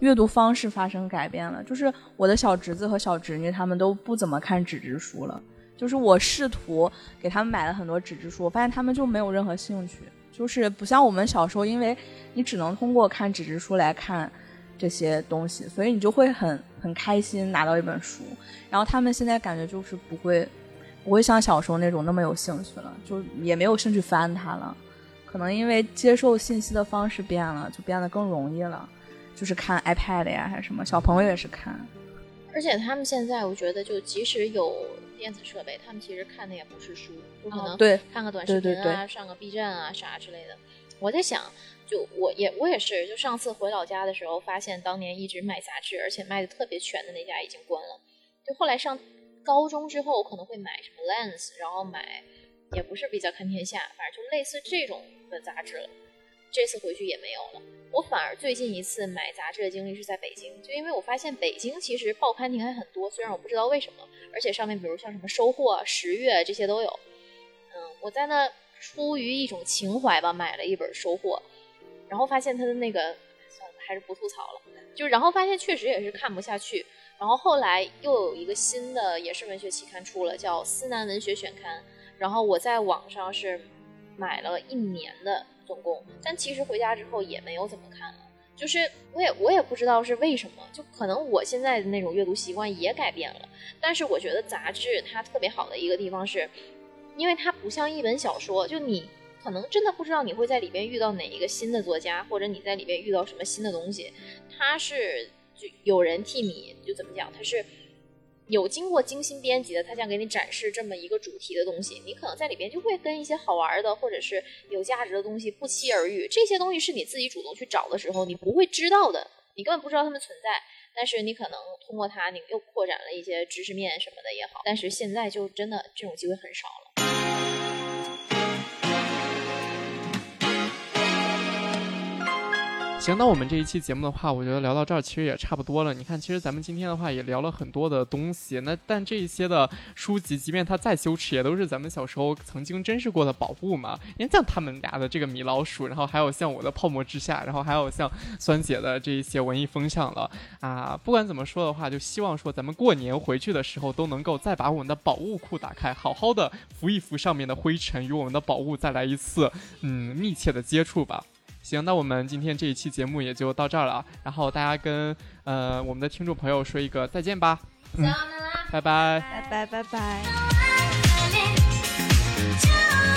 [SPEAKER 4] 阅读方式发生改变了，就是我的小侄子和小侄女他们都不怎么看纸质书了，就是我试图给他们买了很多纸质书，我发现他们就没有任何兴趣，就是不像我们小时候，因为你只能通过看纸质书来看这些东西，所以你就会很很开心拿到一本书。然后他们现在感觉就是不会不会像小时候那种那么有兴趣了，就也没有兴趣翻它了。可能因为接受信息的方式变了，就变得更容易了，就是看 iPad 呀还是什么，小朋友也是看。
[SPEAKER 1] 而且他们现在，我觉得就即使有电子设备，他们其实看的也不是书，就可能
[SPEAKER 4] 对
[SPEAKER 1] 看个短视频啊，
[SPEAKER 4] 对对对
[SPEAKER 1] 上个 B 站啊啥之类的。我在想，就我也我也是，就上次回老家的时候，发现当年一直卖杂志，而且卖的特别全的那家已经关了。就后来上高中之后，可能会买什么 Lens，然后买也不是比较看天下，反正就类似这种的杂志了。这次回去也没有了。我反而最近一次买杂志的经历是在北京，就因为我发现北京其实报刊亭还很多，虽然我不知道为什么，而且上面比如像什么收获、十月这些都有。嗯，我在那出于一种情怀吧，买了一本收获，然后发现他的那个，算了，还是不吐槽了。就然后发现确实也是看不下去，然后后来又有一个新的也是文学期刊出了，叫《思南文学选刊》，然后我在网上是买了一年的。总共，但其实回家之后也没有怎么看了，就是我也我也不知道是为什么，就可能我现在的那种阅读习惯也改变了。但是我觉得杂志它特别好的一个地方是，因为它不像一本小说，就你可能真的不知道你会在里边遇到哪一个新的作家，或者你在里边遇到什么新的东西，他是就有人替你就怎么讲，他是。有经过精心编辑的，他想给你展示这么一个主题的东西，你可能在里边就会跟一些好玩的或者是有价值的东西不期而遇。这些东西是你自己主动去找的时候，你不会知道的，你根本不知道它们存在。但是你可能通过它，你又扩展了一些知识面什么的也好。但是现在就真的这种机会很少了。
[SPEAKER 3] 行，那我们这一期节目的话，我觉得聊到这儿其实也差不多了。你看，其实咱们今天的话也聊了很多的东西。那但这一些的书籍，即便它再羞耻，也都是咱们小时候曾经珍视过的宝物嘛。你看，像他们俩的这个米老鼠，然后还有像我的泡沫之夏，然后还有像酸姐的这一些文艺风向了啊。不管怎么说的话，就希望说咱们过年回去的时候都能够再把我们的宝物库打开，好好的拂一拂上面的灰尘，与我们的宝物再来一次嗯密切的接触吧。行，那我们今天这一期节目也就到这儿了，然后大家跟呃我们的听众朋友说一个再见吧，
[SPEAKER 1] 再拜拜，
[SPEAKER 3] 拜拜，
[SPEAKER 2] 拜拜。拜拜。